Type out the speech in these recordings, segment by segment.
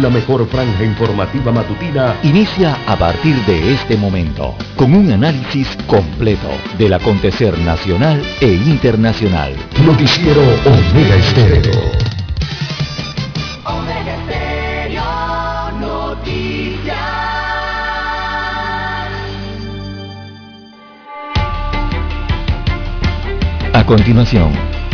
La mejor franja informativa matutina inicia a partir de este momento con un análisis completo del acontecer nacional e internacional. Noticiero Omega Estéreo. Omega Estéreo Noticias. A continuación,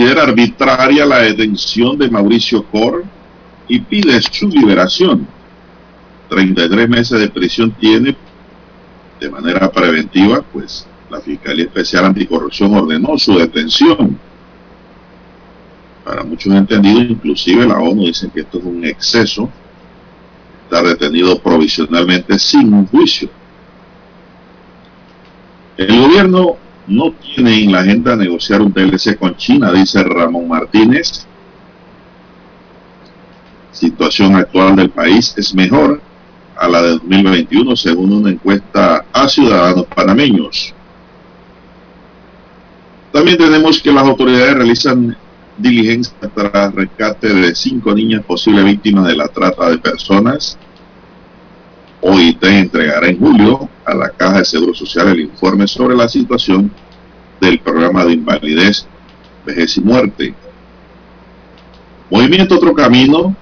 Considera arbitraria la detención de Mauricio Cor y pide su liberación. 33 meses de prisión tiene de manera preventiva, pues la Fiscalía Especial Anticorrupción ordenó su detención. Para muchos entendidos, inclusive la ONU dice que esto es un exceso. Está detenido provisionalmente sin un juicio. El gobierno no tiene en la agenda negociar un TLC con China, dice Ramón Martínez. Situación actual del país es mejor a la de 2021 según una encuesta a ciudadanos panameños. También tenemos que las autoridades realizan diligencia tras rescate de cinco niñas posibles víctimas de la trata de personas. OIT entregará en julio a la Caja de Seguro Social el informe sobre la situación del programa de invalidez, vejez y muerte. Movimiento Otro Camino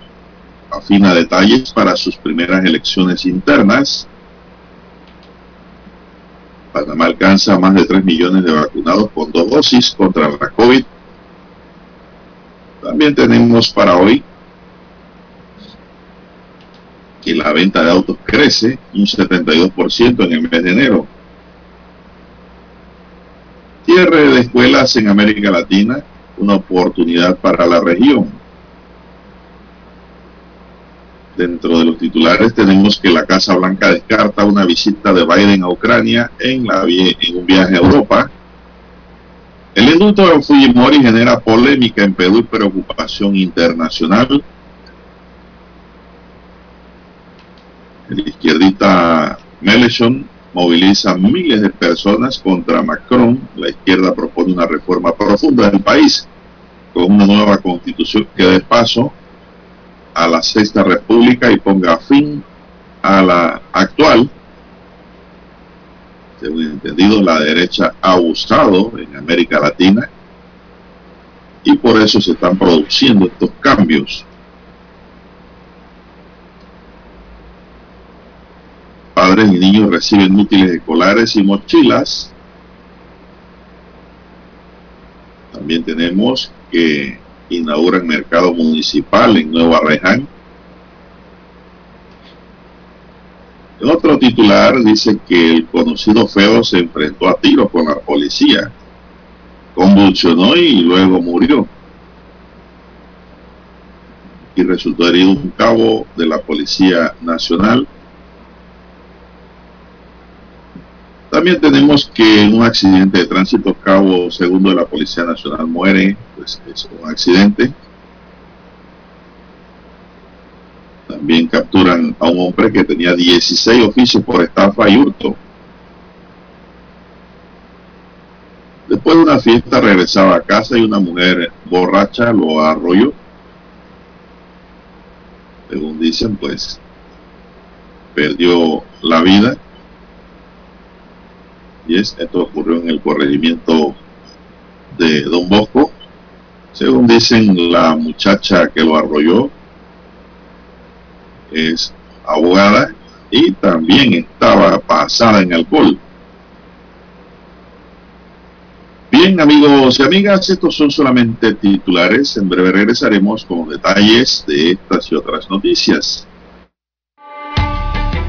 afina detalles para sus primeras elecciones internas. Panamá alcanza más de 3 millones de vacunados con dos dosis contra la COVID. También tenemos para hoy que la venta de autos crece un 72% en el mes de enero. Cierre de escuelas en América Latina, una oportunidad para la región. Dentro de los titulares tenemos que la Casa Blanca descarta una visita de Biden a Ucrania en, un viaje a Europa. El indulto de Fujimori genera polémica en Perú y preocupación internacional. El izquierdista Melechon moviliza miles de personas contra Macron. La izquierda propone una reforma profunda del país con una nueva constitución que dé paso a la sexta república y ponga fin a la actual. Según entendido, la derecha ha abusado en América Latina y por eso se están produciendo estos cambios. Padres y niños reciben útiles escolares y mochilas. También tenemos que inauguran mercado municipal en Nueva Reján. Otro titular dice que el conocido feo se enfrentó a tiro con la policía, convulsionó y luego murió. Y resultó herido un cabo de la Policía Nacional. También tenemos que en un accidente de tránsito, cabo segundo de la Policía Nacional muere, pues es un accidente. También capturan a un hombre que tenía 16 oficios por estafa y hurto. Después de una fiesta regresaba a casa y una mujer borracha lo arrolló. Según dicen, pues perdió la vida. Esto ocurrió en el corregimiento de Don Bosco. Según dicen, la muchacha que lo arrolló es abogada y también estaba pasada en alcohol. Bien, amigos y amigas, estos son solamente titulares. En breve regresaremos con detalles de estas y otras noticias.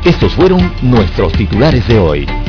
Estos fueron nuestros titulares de hoy.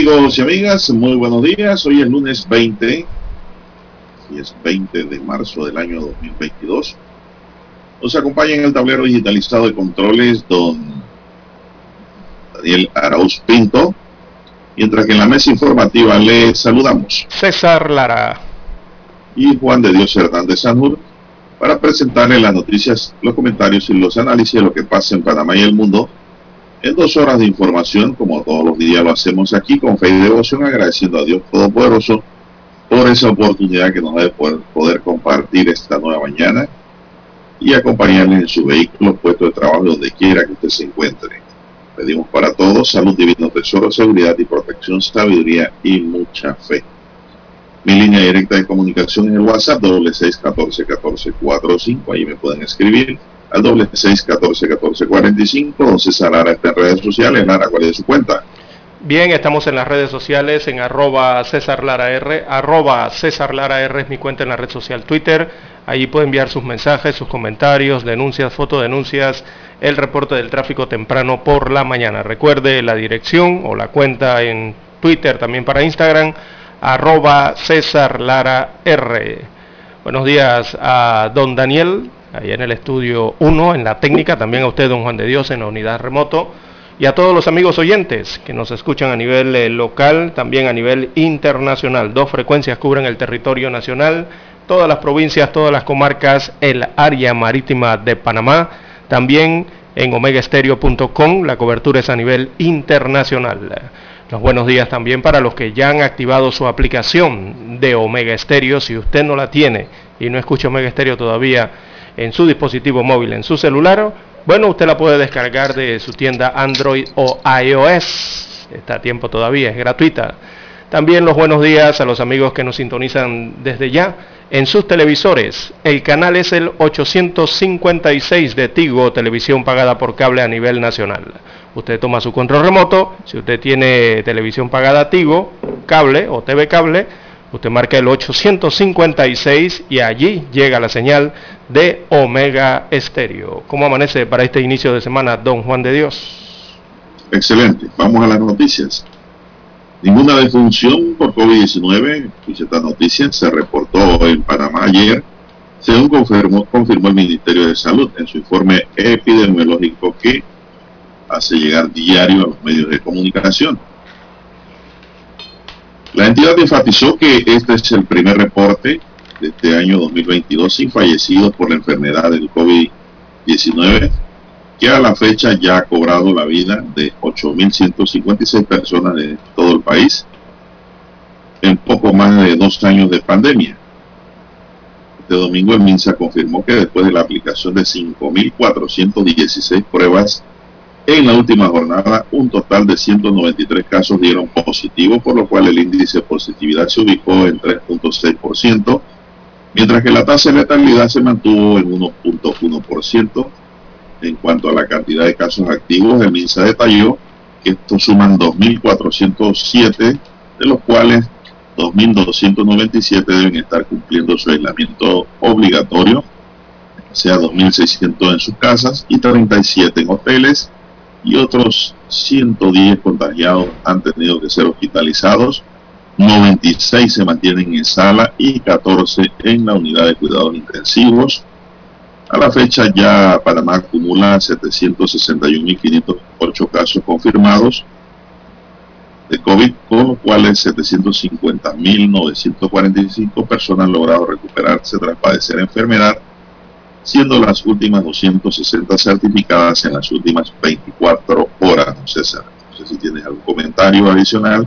Amigos y amigas, muy buenos días. Hoy es lunes 20, y es 20 de marzo del año 2022. Nos acompaña en el tablero digitalizado de controles don Daniel Arauz Pinto, mientras que en la mesa informativa le saludamos César Lara y Juan de Dios Hernández Sanur para presentarle las noticias, los comentarios y los análisis de lo que pasa en Panamá y el mundo en dos horas de información, como todos los días lo hacemos aquí, con fe y devoción, agradeciendo a Dios Todopoderoso por esa oportunidad que nos da de poder, compartir esta nueva mañana y acompañarle en su vehículo, puesto de trabajo, donde quiera que usted se encuentre. Pedimos para todos salud, divino tesoro, seguridad y protección, sabiduría y mucha fe. Mi línea directa de comunicación es el WhatsApp, doble seis catorce catorce cuatro cinco. Ahí me pueden escribir al doble seis catorce catorce cuarenta y cinco. César Lara está en redes sociales. Lara, ¿cuál es su cuenta? Bien, estamos en las redes sociales en arroba César Lara R, arroba César Lara R es mi cuenta en la red social Twitter. Allí puede enviar sus mensajes, sus comentarios, denuncias, fotodenuncias, el reporte del tráfico temprano por la mañana. Recuerde la dirección o la cuenta en Twitter, también para Instagram, arroba César Lara R. Buenos días a don Daniel ahí en el estudio 1, en la técnica, también a usted, don Juan de Dios, en la unidad remoto, y a todos los amigos oyentes que nos escuchan a nivel eh, local, también a nivel internacional. Dos frecuencias cubren el territorio nacional, todas las provincias, todas las comarcas, el área marítima de Panamá, también en omegaestereo.com, la cobertura es a nivel internacional. Los buenos días también para los que ya han activado su aplicación de Omega Stereo. Si usted no la tiene y no escucha Omega Stereo todavía, en su dispositivo móvil, en su celular, bueno, usted la puede descargar de su tienda Android o iOS. Está a tiempo todavía, es gratuita. También los buenos días a los amigos que nos sintonizan desde ya en sus televisores. El canal es el 856 de Tigo, televisión pagada por cable a nivel nacional. Usted toma su control remoto, si usted tiene televisión pagada Tigo, cable o TV cable, Usted marca el 856 y allí llega la señal de Omega Estéreo. ¿Cómo amanece para este inicio de semana, don Juan de Dios? Excelente. Vamos a las noticias. Ninguna defunción por COVID-19, esta noticia se reportó en Panamá ayer, según confirmó, confirmó el Ministerio de Salud en su informe epidemiológico que hace llegar diario a los medios de comunicación. La entidad enfatizó que este es el primer reporte de este año 2022 sin fallecidos por la enfermedad del COVID-19, que a la fecha ya ha cobrado la vida de 8.156 personas de todo el país en poco más de dos años de pandemia. Este domingo el MINSA confirmó que después de la aplicación de 5.416 pruebas en la última jornada, un total de 193 casos dieron positivo, por lo cual el índice de positividad se ubicó en 3.6%, mientras que la tasa de letalidad se mantuvo en 1.1%. En cuanto a la cantidad de casos activos, el MINSA detalló que estos suman 2.407, de los cuales 2.297 deben estar cumpliendo su aislamiento obligatorio, sea 2.600 en sus casas y 37 en hoteles y otros 110 contagiados han tenido que ser hospitalizados, 96 se mantienen en sala y 14 en la unidad de cuidados intensivos. A la fecha ya Panamá acumula 761.508 casos confirmados de COVID, con los cuales 750.945 personas han logrado recuperarse tras padecer enfermedad, siendo las últimas 260 certificadas en las últimas 24 horas, César. No sé si tienes algún comentario adicional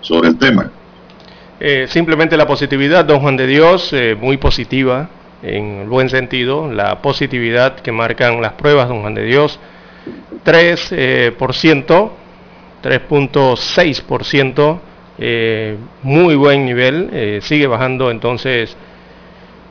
sobre el tema. Eh, simplemente la positividad, don Juan de Dios, eh, muy positiva, en buen sentido, la positividad que marcan las pruebas, don Juan de Dios, 3%, 3.6%, eh, muy buen nivel, eh, sigue bajando entonces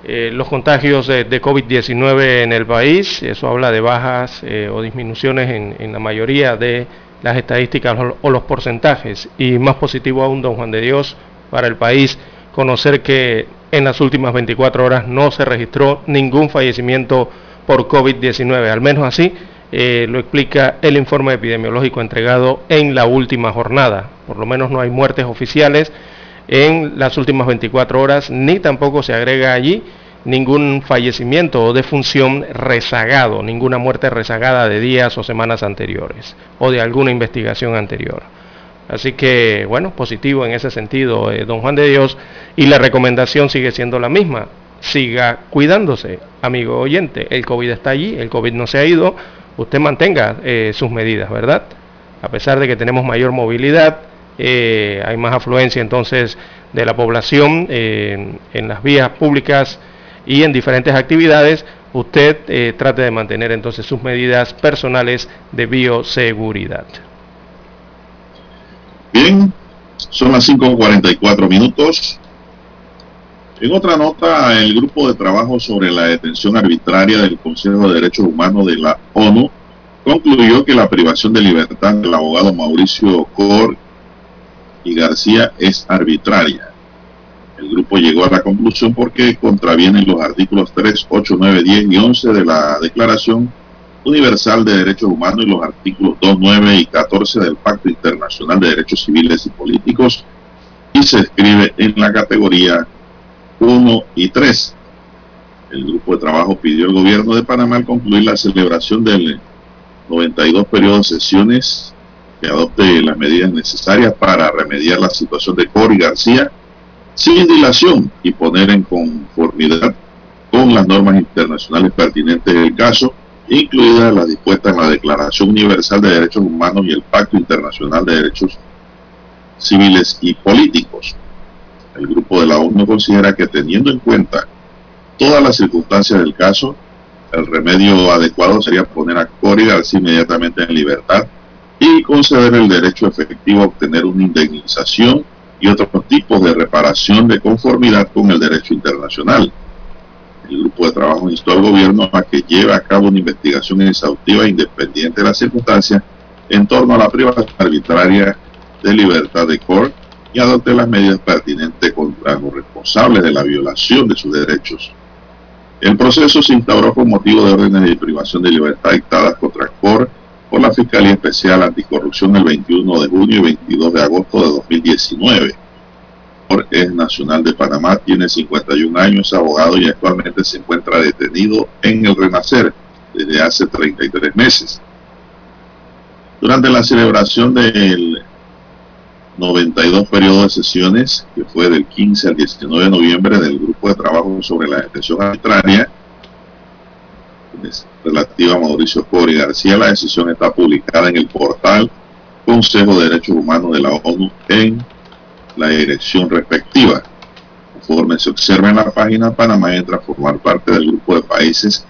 eh, los contagios de, COVID-19 en el país, eso habla de bajas o disminuciones en, la mayoría de las estadísticas o los porcentajes, y más positivo aún, don Juan de Dios, para el país, conocer que en las últimas 24 horas no se registró ningún fallecimiento por COVID-19, al menos así eh, lo explica el informe epidemiológico entregado en la última jornada. Por lo menos no hay muertes oficiales en las últimas 24 horas, ni tampoco se agrega allí ningún fallecimiento o defunción rezagado, ninguna muerte rezagada de días o semanas anteriores o de alguna investigación anterior. Así que, bueno, positivo en ese sentido, eh, don Juan de Dios, y la recomendación sigue siendo la misma. Siga cuidándose, amigo oyente. El COVID está allí, el COVID no se ha ido. Usted mantenga eh, sus medidas, ¿verdad? A pesar de que tenemos mayor movilidad, eh, hay más afluencia entonces de la población en las vías públicas y en diferentes actividades, usted trate de mantener entonces sus medidas personales de bioseguridad. Bien, son las 5.44 minutos. En otra nota, el grupo de trabajo sobre la detención arbitraria del Consejo de Derechos Humanos de la ONU concluyó que la privación de libertad del abogado Mauricio Cor y García es arbitraria. El grupo llegó a la conclusión porque contravienen los artículos 3, 8, 9, 10 y 11 de la Declaración Universal de Derechos Humanos y los artículos 2, 9 y 14 del Pacto Internacional de Derechos Civiles y Políticos y se escribe en la categoría 1 y 3. El grupo de trabajo pidió al gobierno de Panamá concluir la celebración del 92 periodo de sesiones que adopte las medidas necesarias para remediar la situación de Cori García sin dilación y poner en conformidad con las normas internacionales pertinentes del caso incluidas las dispuestas en la Declaración Universal de Derechos Humanos y el Pacto Internacional de Derechos Civiles y Políticos. El grupo de la ONU considera que teniendo en cuenta todas las circunstancias del caso, el remedio adecuado sería poner a Cory García inmediatamente en libertad y conceder el derecho efectivo a obtener una indemnización y otros tipos de reparación de conformidad con el derecho internacional. El grupo de trabajo instó al gobierno a que lleve a cabo una investigación exhaustiva e independiente de las circunstancias en torno a la privación arbitraria de libertad de Cor y adopte las medidas pertinentes contra los responsables de la violación de sus derechos. El proceso se instauró con motivo de órdenes de privación de libertad dictadas contra Cor por la Fiscalía Especial Anticorrupción el 21 de junio y 22 de agosto de 2019 es nacional de Panamá, tiene 51 años, abogado y actualmente se encuentra detenido en el Renacer desde hace 33 meses. Durante la celebración del 92 periodo de sesiones, que fue del 15 al 19 de noviembre del Grupo de Trabajo sobre la Detención Arbitraria, relativa a Mauricio Cori García, la decisión está publicada en el portal Consejo de Derechos Humanos de la ONU en la dirección respectiva. Conforme se observa en la página, Panamá entra a formar parte del grupo de países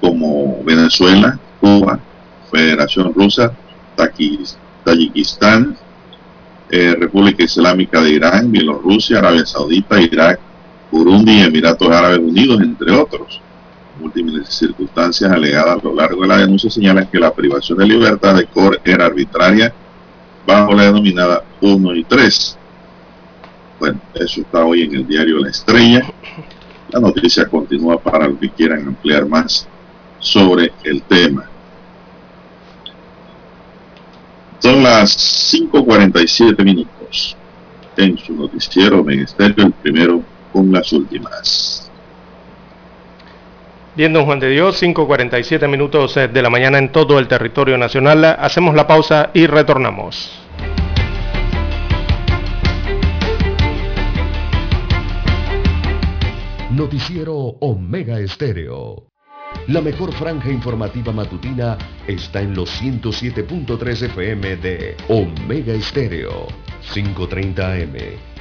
como Venezuela, Cuba, Federación Rusa, Tayikistán, eh, República Islámica de Irán, Bielorrusia, Arabia Saudita, Irak, Burundi y Emiratos Árabes Unidos, entre otros. Múltiples circunstancias alegadas a lo largo de la denuncia señalan que la privación de libertad de Cor era arbitraria bajo la denominada 1 y 3 Bueno, eso está hoy en el diario La Estrella. La noticia continúa para los que quieran ampliar más sobre el tema. Son las 5.47 minutos en su noticiero Ministerio, el primero con las últimas. Bien, Juan de Dios, 5.47 minutos eh, de la mañana en todo el territorio nacional. Hacemos la pausa y retornamos. Noticiero Omega Estéreo. La mejor franja informativa matutina está en los 107.3 FM de Omega Estéreo, 530 AM.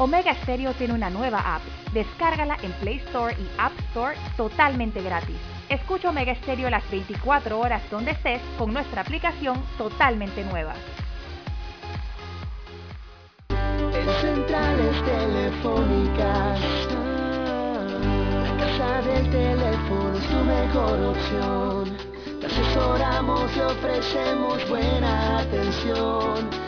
Omega Stereo tiene una nueva app. Descárgala en Play Store y App Store totalmente gratis. Escucha Omega Stereo las 24 horas donde estés con nuestra aplicación totalmente nueva. En centrales telefónicas, la casa del teléfono es tu mejor opción. Te asesoramos y ofrecemos buena atención.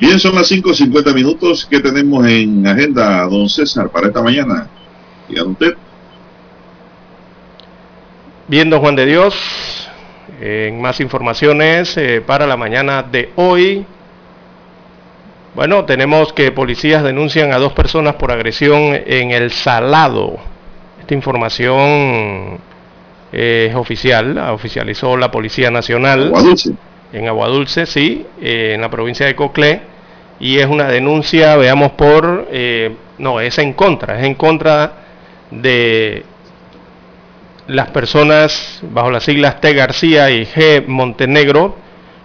Bien, son las 5.50 minutos que tenemos en agenda, don César, para esta mañana. Diga usted. Bien, don Juan de Dios, en más informaciones eh, para la mañana de hoy. Bueno, tenemos que policías denuncian a dos personas por agresión en el Salado. Esta información eh, es oficial, la oficializó la Policía Nacional. Aguadulce. En Aguadulce, sí, eh, en la provincia de Coclé. Y es una denuncia, veamos, por... eh, no, es en contra, es en contra de las personas bajo las siglas T. García y G. Montenegro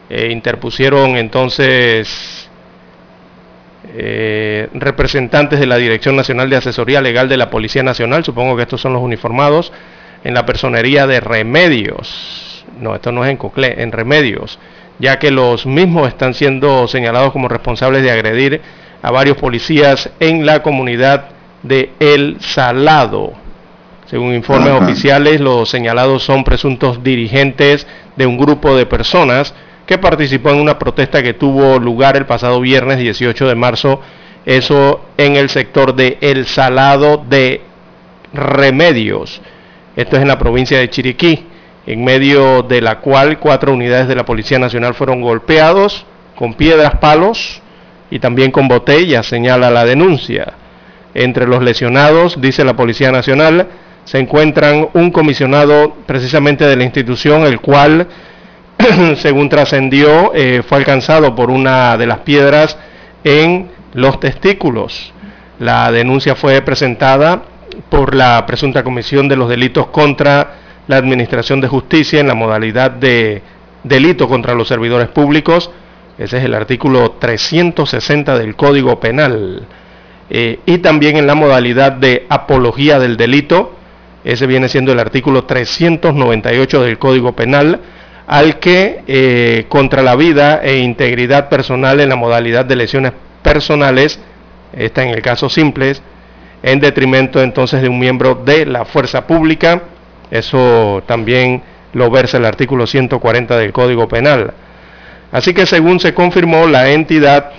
eh, interpusieron entonces eh, representantes de la Dirección Nacional de Asesoría Legal de la Policía Nacional, supongo que estos son los uniformados, en la personería de Remedios. No, esto no es en Coclé, en Remedios, ya que los mismos están siendo señalados como responsables de agredir a varios policías en la comunidad de El Salado. Según informes Ajá. oficiales, los señalados son presuntos dirigentes de un grupo de personas que participó en una protesta que tuvo lugar el pasado viernes 18 de marzo, eso en el sector de El Salado de Remedios. Esto es en la provincia de Chiriquí, en medio de la cual cuatro unidades de la Policía Nacional fueron golpeados con piedras, palos y también con botellas, señala la denuncia. Entre los lesionados, dice la Policía Nacional, se encuentran un comisionado precisamente de la institución, el cual, según trascendió, eh, fue alcanzado por una de las piedras en los testículos. La denuncia fue presentada por la presunta comisión de los delitos contra la Administración de Justicia en la modalidad de delito contra los servidores públicos. Ese es el artículo 360 del Código Penal. Eh, y también en la modalidad de apología del delito, Ese viene siendo el artículo 398 del Código Penal, al que eh, contra la vida e integridad personal en la modalidad de lesiones personales, está en el caso simple, en detrimento entonces de un miembro de la fuerza pública. Eso también lo versa el artículo 140 del Código Penal. Así que según se confirmó la entidad,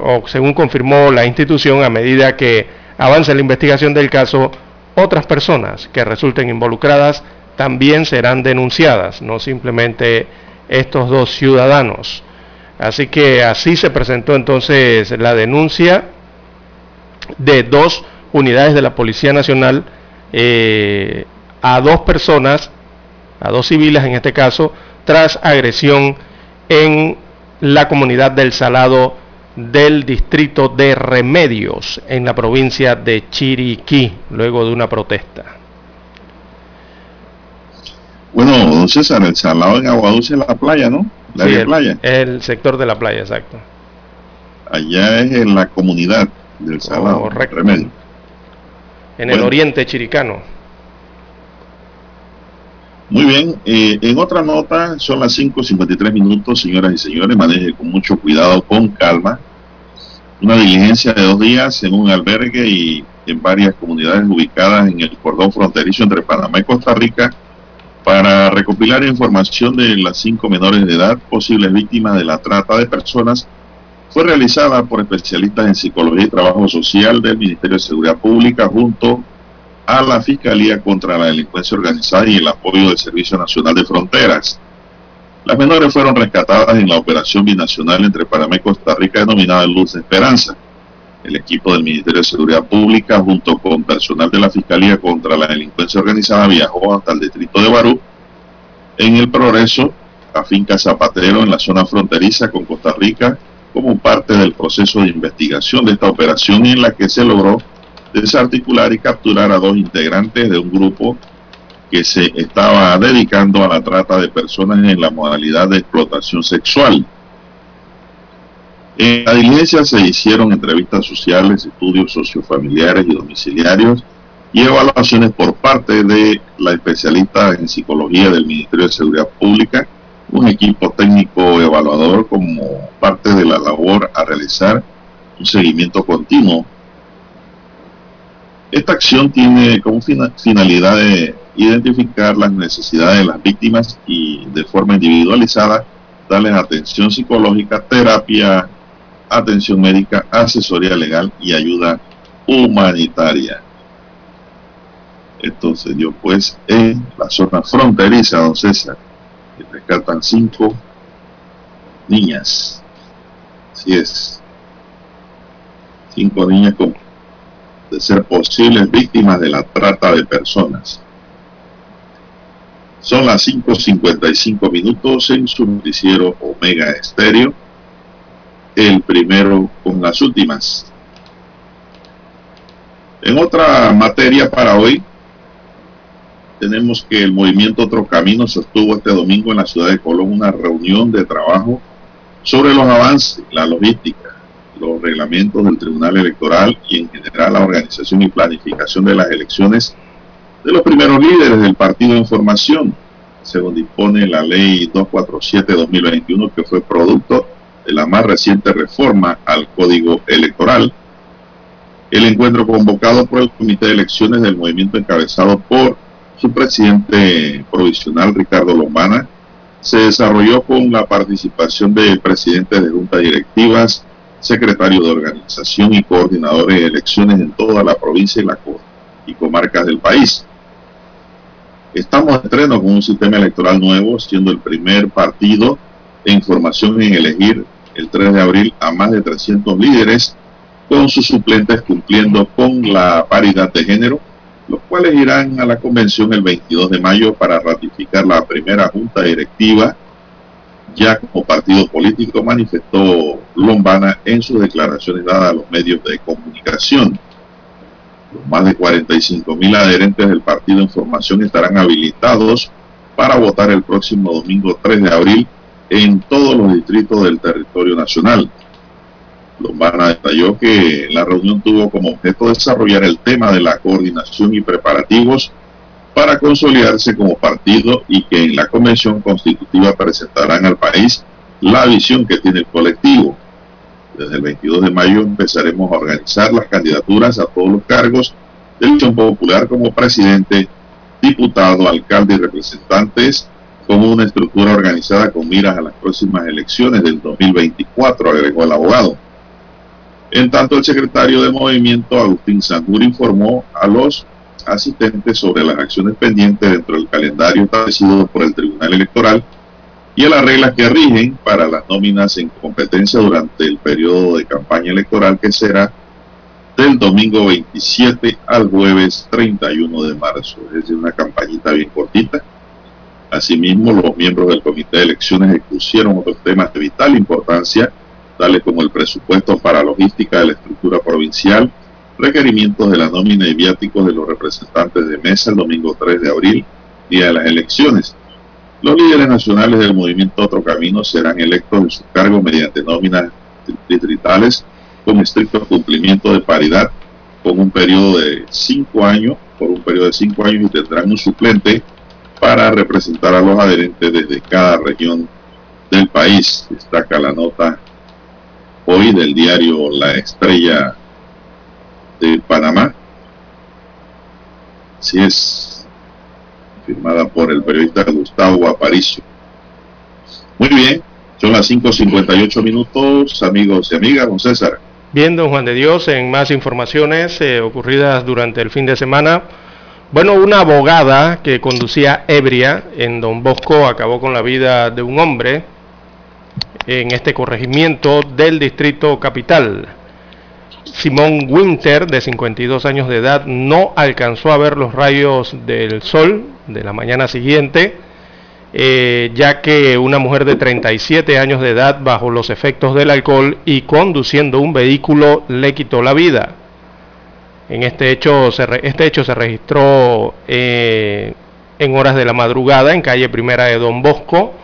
o según confirmó la institución, a medida que avanza la investigación del caso, otras personas que resulten involucradas también serán denunciadas, no simplemente estos dos ciudadanos. Así que así se presentó entonces la denuncia de dos unidades de la Policía Nacional eh, a dos personas, a dos civiles en este caso, tras agresión en la comunidad del Salado del distrito de Remedios en la provincia de Chiriquí, luego de una protesta. Bueno, don César, el Salado en Aguadulce es la playa, ¿no? La sí, el, playa. El sector de la playa, exacto. Allá es en la comunidad del Salado. Correcto. Remedio. En el oriente chiricano. Muy bien, eh, en otra nota, son las 5.53 minutos, señoras y señores, maneje con mucho cuidado, con calma. Una diligencia de dos días en un albergue y en varias comunidades ubicadas en el cordón fronterizo entre Panamá y Costa Rica para recopilar información de las cinco menores de edad posibles víctimas de la trata de personas fue realizada por especialistas en psicología y trabajo social del Ministerio de Seguridad Pública junto a la Fiscalía contra la Delincuencia Organizada y el apoyo del Servicio Nacional de Fronteras. Las menores fueron rescatadas en la operación binacional entre Panamá y Costa Rica denominada Luz de Esperanza. El equipo del Ministerio de Seguridad Pública, junto con personal de la Fiscalía contra la Delincuencia Organizada, viajó hasta el distrito de Barú, en el progreso, a finca Zapatero, en la zona fronteriza con Costa Rica, como parte del proceso de investigación de esta operación en la que se logró desarticular y capturar a dos integrantes de un grupo que se estaba dedicando a la trata de personas en la modalidad de explotación sexual. En la diligencia se hicieron entrevistas sociales, estudios sociofamiliares y domiciliarios y evaluaciones por parte de la especialista en psicología del Ministerio de Seguridad Pública, un equipo técnico evaluador como parte de la labor a realizar un seguimiento continuo. Esta acción tiene como finalidad de identificar las necesidades de las víctimas y de forma individualizada darles atención psicológica, terapia, atención médica, asesoría legal y ayuda humanitaria. Esto se dio pues en la zona fronteriza, don César, que rescatan cinco niñas. Así es. Cinco niñas con, de ser posibles víctimas de la trata de personas. Son las 5.55 minutos en su noticiero Omega Estéreo. El primero con las últimas. En otra materia para hoy, tenemos que el movimiento Otro Camino sostuvo este domingo en la ciudad de Colón una reunión de trabajo sobre los avances, la logística, los reglamentos del Tribunal Electoral y en general la organización y planificación de las elecciones de los primeros líderes del partido en formación, según dispone la ley 247-2021, que fue producto de la más reciente reforma al Código Electoral. El encuentro convocado por el Comité de Elecciones del movimiento encabezado por su presidente provisional, Ricardo Lombana, se desarrolló con la participación de presidentes de juntas directivas, secretarios de organización y coordinadores de elecciones en toda la provincia y, la, comarcas del país. Estamos en estreno con un sistema electoral nuevo, siendo el primer partido en formación en elegir el 3 de abril a más de 300 líderes, con sus suplentes cumpliendo con la paridad de género, los cuales irán a la convención el 22 de mayo para ratificar la primera junta directiva. Ya como partido político manifestó Lombana en sus declaraciones dadas a los medios de comunicación. Los más de 45 mil adherentes del partido en formación estarán habilitados para votar el próximo domingo 3 de abril en todos los distritos del territorio nacional. Lombana detalló que la reunión tuvo como objeto desarrollar el tema de la coordinación y preparativos para consolidarse como partido y que en la convención constitutiva presentarán al país la visión que tiene el colectivo. Desde el 22 de mayo empezaremos a organizar las candidaturas a todos los cargos de elección popular como presidente, diputado, alcalde y representantes como una estructura organizada con miras a las próximas elecciones del 2024, agregó el abogado. En tanto, el secretario de Movimiento, Agustín Sandur, informó a los asistentes sobre las acciones pendientes dentro del calendario establecido por el Tribunal Electoral y a las reglas que rigen para las nóminas en competencia durante el periodo de campaña electoral que será del domingo 27 al jueves 31 de marzo. Es una campañita bien cortita. Asimismo, los miembros del Comité de Elecciones expusieron otros temas de vital importancia tales como el presupuesto para logística de la estructura provincial, requerimientos de la nómina y viáticos de los representantes de mesa el domingo 3 de abril, día de las elecciones. Los líderes nacionales del movimiento Otro Camino serán electos en sus cargos mediante nóminas distritales con estricto cumplimiento de paridad con un periodo de cinco años, por un periodo de cinco años y tendrán un suplente para representar a los adherentes desde cada región del país. Destaca la nota hoy del diario La Estrella de Panamá. Así es, firmada por el periodista Gustavo Aparicio. Muy bien, son las 5.58 minutos, amigos y amigas, don César. Bien, don Juan de Dios, en más informaciones eh, ocurridas durante el fin de semana. Bueno, una abogada que conducía ebria en Don Bosco acabó con la vida de un hombre en este corregimiento del Distrito Capital. Simón Winter, de 52 años de edad, no alcanzó a ver los rayos del sol de la mañana siguiente, eh, ya que una mujer de 37 años de edad, bajo los efectos del alcohol y conduciendo un vehículo, le quitó la vida. En este hecho se, este registró eh, en horas de la madrugada en calle Primera de Don Bosco,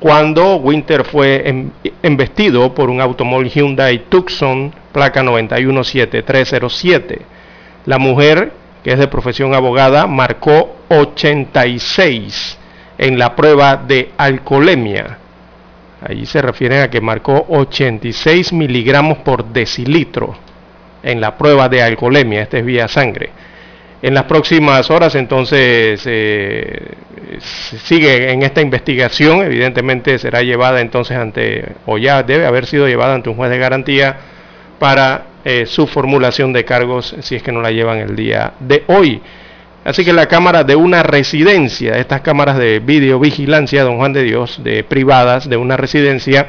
cuando Winter fue embestido por un automóvil Hyundai Tucson, placa 917307. La mujer, que es de profesión abogada, marcó 86 en la prueba de alcoholemia. Allí se refieren a que marcó 86 miligramos por decilitro en la prueba de alcoholemia, este es vía sangre. En las próximas horas entonces eh, sigue en esta investigación, evidentemente será llevada entonces ante, o ya debe haber sido llevada ante un juez de garantía para eh, su formulación de cargos si es que no la llevan el día de hoy. Así que la cámara de una residencia, estas cámaras de videovigilancia, don Juan de Dios, de privadas de una residencia,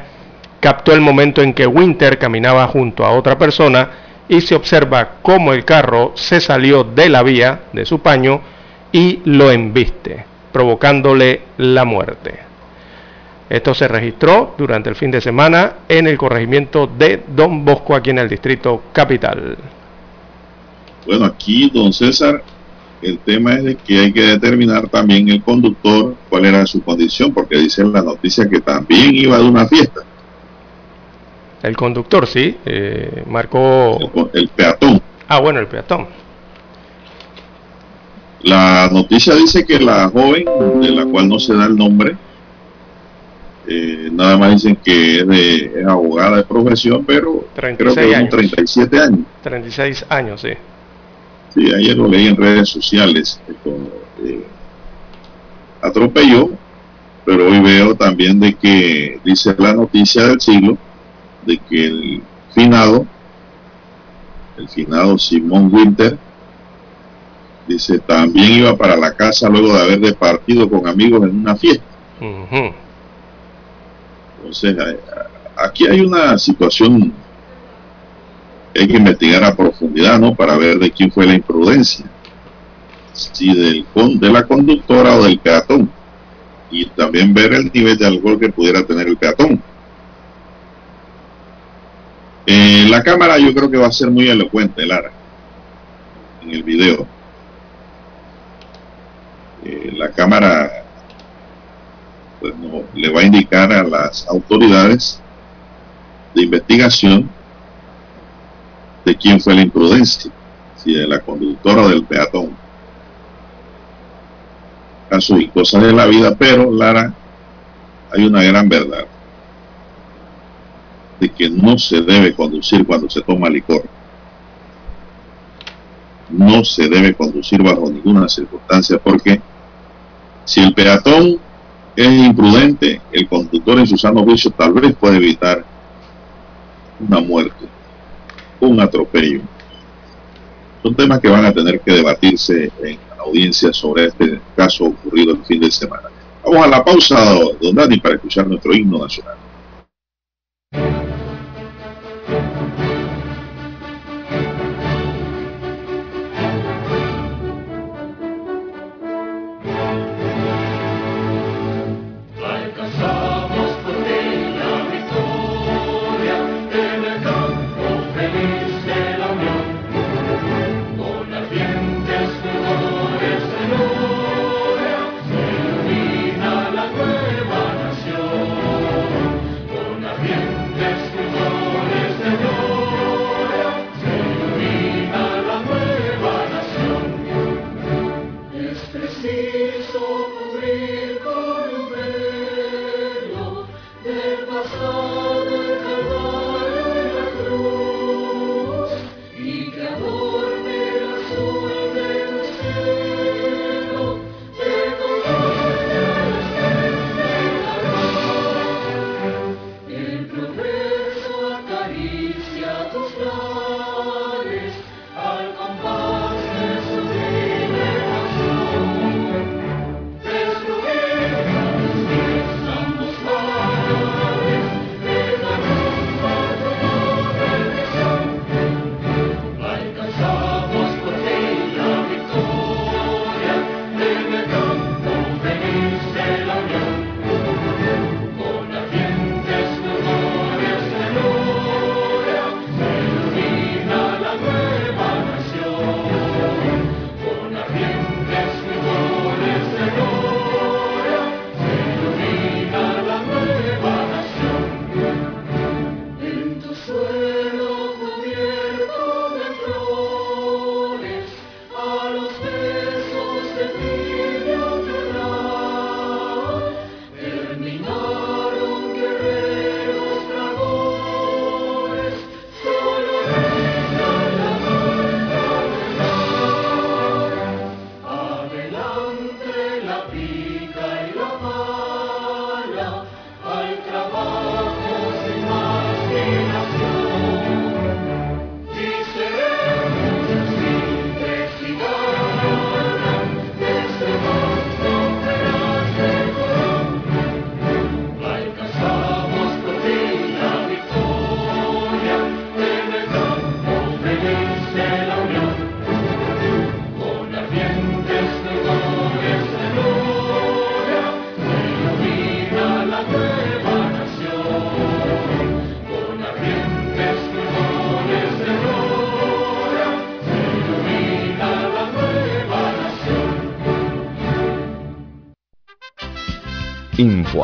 captó el momento en que Winter caminaba junto a otra persona y se observa cómo el carro se salió de la vía de su paño y lo embiste provocándole la muerte. Esto se registró durante el fin de semana en el corregimiento de Don Bosco, aquí en el distrito capital. Bueno, aquí, don César, el tema es de que hay que determinar también el conductor cuál era su condición, porque dice en la noticia que también iba de una fiesta. El conductor, sí, eh, marcó... el peatón. Ah, bueno, el peatón. La noticia dice que la joven, de la cual no se da el nombre, eh, nada más dicen que es, de, abogada de profesión, pero creo que años. 37 años. 36 años, sí. Sí, ayer lo leí en redes sociales. Eh, atropelló, pero hoy veo también de que dice la noticia del siglo de que el finado, el finado Simón Winter, Dice, también iba para la casa luego de haber departido con amigos en una fiesta. Entonces, aquí hay una situación que hay que investigar a profundidad, ¿no? Para ver de quién fue la imprudencia. Si del, de la conductora o del peatón. Y también ver el nivel de alcohol que pudiera tener el peatón. Eh, la cámara yo creo que va a ser muy elocuente, Lara, en el video eh, la Cámara pues, le va a indicar a las autoridades de investigación de quién fue la imprudencia, si de la conductora del peatón. Casos y cosas de la vida, pero Lara, hay una gran verdad de que no se debe conducir cuando se toma licor. No se debe conducir bajo ninguna circunstancia porque si el peatón es imprudente, el conductor en su sano juicio tal vez puede evitar una muerte, un atropello. Son temas que van a tener que debatirse en la audiencia sobre este caso ocurrido el fin de semana. Vamos a la pausa, don Dani, para escuchar nuestro himno nacional.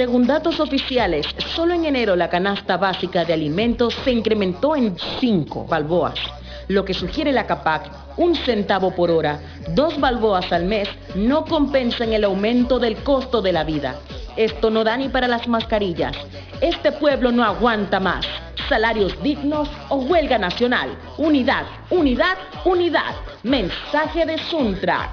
Según datos oficiales, solo en enero la canasta básica de alimentos se incrementó en 5 balboas, lo que sugiere la CAPAC, un centavo por hora, dos balboas al mes, no compensan el aumento del costo de la vida. Esto no da ni para las mascarillas. Este pueblo no aguanta más. Salarios dignos o huelga nacional. Unidad, unidad, unidad. Mensaje de Suntra.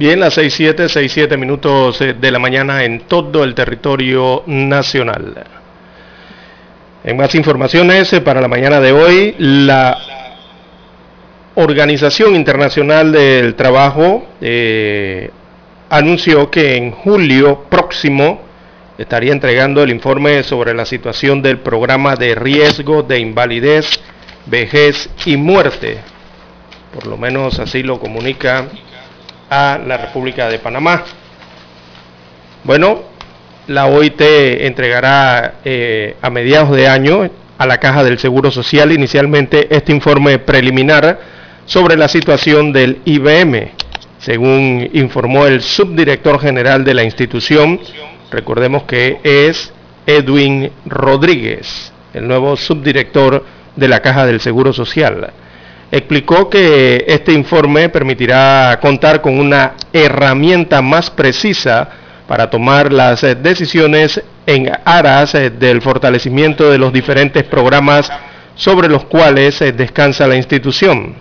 Bien, las 6.7, 6.7 minutos eh, de la mañana en todo el territorio nacional. En más informaciones eh, para la mañana de hoy, la Organización Internacional del Trabajo eh, anunció que en julio próximo estaría entregando el informe sobre la situación del programa de riesgo de invalidez, vejez y muerte. Por lo menos así lo comunica a la República de Panamá. Bueno, la OIT entregará eh, a mediados de año a la Caja del Seguro Social inicialmente este informe preliminar sobre la situación del IBM, según informó el subdirector general de la institución, recordemos que es Edwin Rodríguez, el nuevo subdirector de la Caja del Seguro Social explicó que este informe permitirá contar con una herramienta más precisa para tomar las decisiones en aras del fortalecimiento de los diferentes programas sobre los cuales descansa la institución.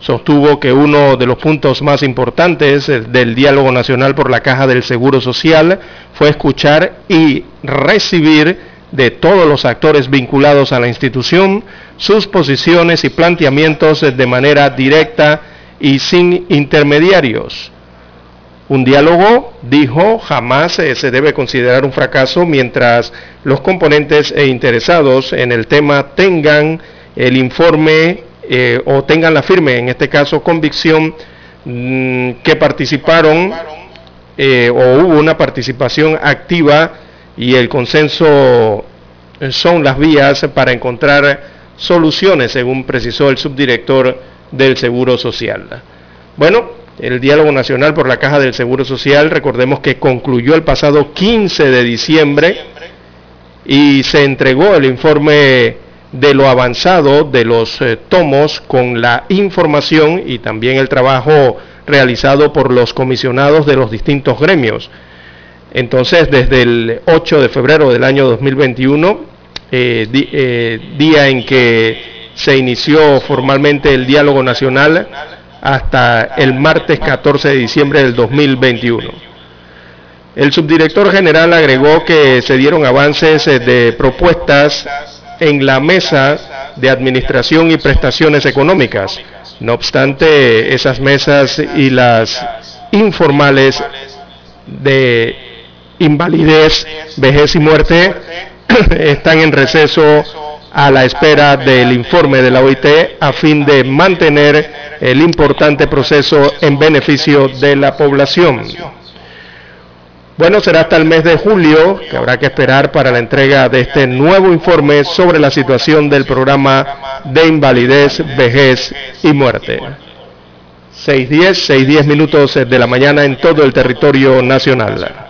Sostuvo que uno de los puntos más importantes del diálogo nacional por la Caja del Seguro Social fue escuchar y recibir de todos los actores vinculados a la institución sus posiciones y planteamientos de manera directa y sin intermediarios. Un diálogo, dijo, jamás eh, se debe considerar un fracaso mientras los componentes e interesados en el tema tengan el informe eh, o tengan la firme, en este caso, convicción mm, que participaron eh, o hubo una participación activa y el consenso son las vías para encontrar soluciones, según precisó el subdirector del Seguro Social. Bueno, el diálogo nacional por la Caja del Seguro Social, recordemos que concluyó el pasado 15 de diciembre y se entregó el informe de lo avanzado de los eh, tomos con la información y también el trabajo realizado por los comisionados de los distintos gremios. Entonces, desde el 8 de febrero del año 2021, eh, eh, día en que se inició formalmente el diálogo nacional, hasta el martes 14 de diciembre del 2021. El subdirector general agregó que se dieron avances eh, de propuestas en la mesa de administración y prestaciones económicas. No obstante, esas mesas y las informales de invalidez, vejez y muerte están en receso a la espera del informe de la OIT a fin de mantener el importante proceso en beneficio de la población. Bueno, será hasta el mes de julio que habrá que esperar para la entrega de este nuevo informe sobre la situación del programa de invalidez, vejez y muerte. 6.10, 6.10 minutos de la mañana en todo el territorio nacional.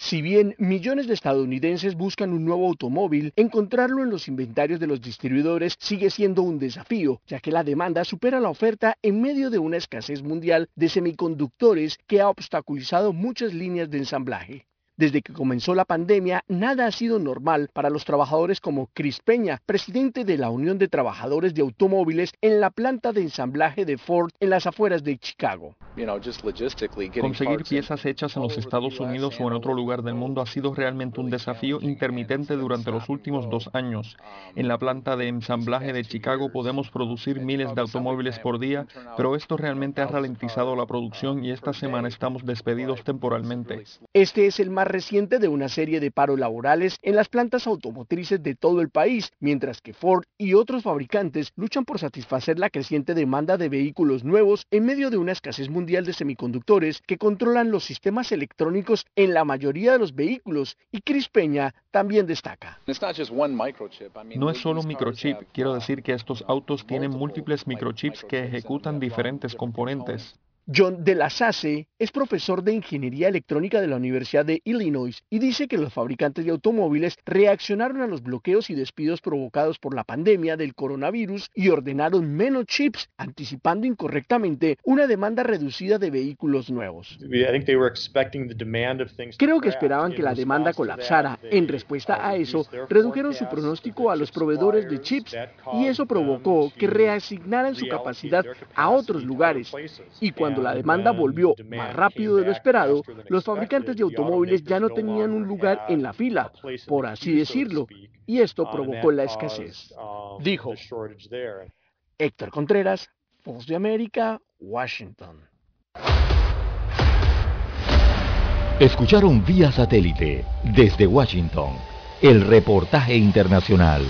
Si bien millones de estadounidenses buscan un nuevo automóvil, encontrarlo en los inventarios de los distribuidores sigue siendo un desafío, ya que la demanda supera la oferta en medio de una escasez mundial de semiconductores que ha obstaculizado muchas líneas de ensamblaje. Desde que comenzó la pandemia, nada ha sido normal para los trabajadores como Chris Peña, presidente de la Unión de Trabajadores de Automóviles en la planta de ensamblaje de Ford en las afueras de Chicago. Conseguir piezas hechas en los Estados Unidos o en otro lugar del mundo ha sido realmente un desafío intermitente durante los últimos dos años. En la planta de ensamblaje de Chicago podemos producir miles de automóviles por día, pero esto realmente ha ralentizado la producción y esta semana estamos despedidos temporalmente. Este es el más reciente de una serie de paros laborales en las plantas automotrices de todo el país, mientras que Ford y otros fabricantes luchan por satisfacer la creciente demanda de vehículos nuevos en medio de una escasez mundial de Semiconductores que controlan los sistemas electrónicos en la mayoría de los vehículos y Chris Peña también destaca. No es solo un microchip, quiero decir que estos autos tienen múltiples microchips que ejecutan diferentes componentes. John de la Sasse es profesor de Ingeniería Electrónica de la Universidad de Illinois y dice que los fabricantes de automóviles reaccionaron a los bloqueos y despidos provocados por la pandemia del coronavirus y ordenaron menos chips, anticipando incorrectamente una demanda reducida de vehículos nuevos. Creo que esperaban que la demanda colapsara. En respuesta a eso, redujeron su pronóstico a los proveedores de chips y eso provocó que reasignaran su capacidad a otros lugares. Y cuando la demanda volvió más rápido de lo esperado, los fabricantes de automóviles ya no tenían un lugar en la fila, por así decirlo, y esto provocó la escasez. Dijo Héctor Contreras, Voz de América, Washington. Escucharon vía satélite desde Washington el reportaje internacional.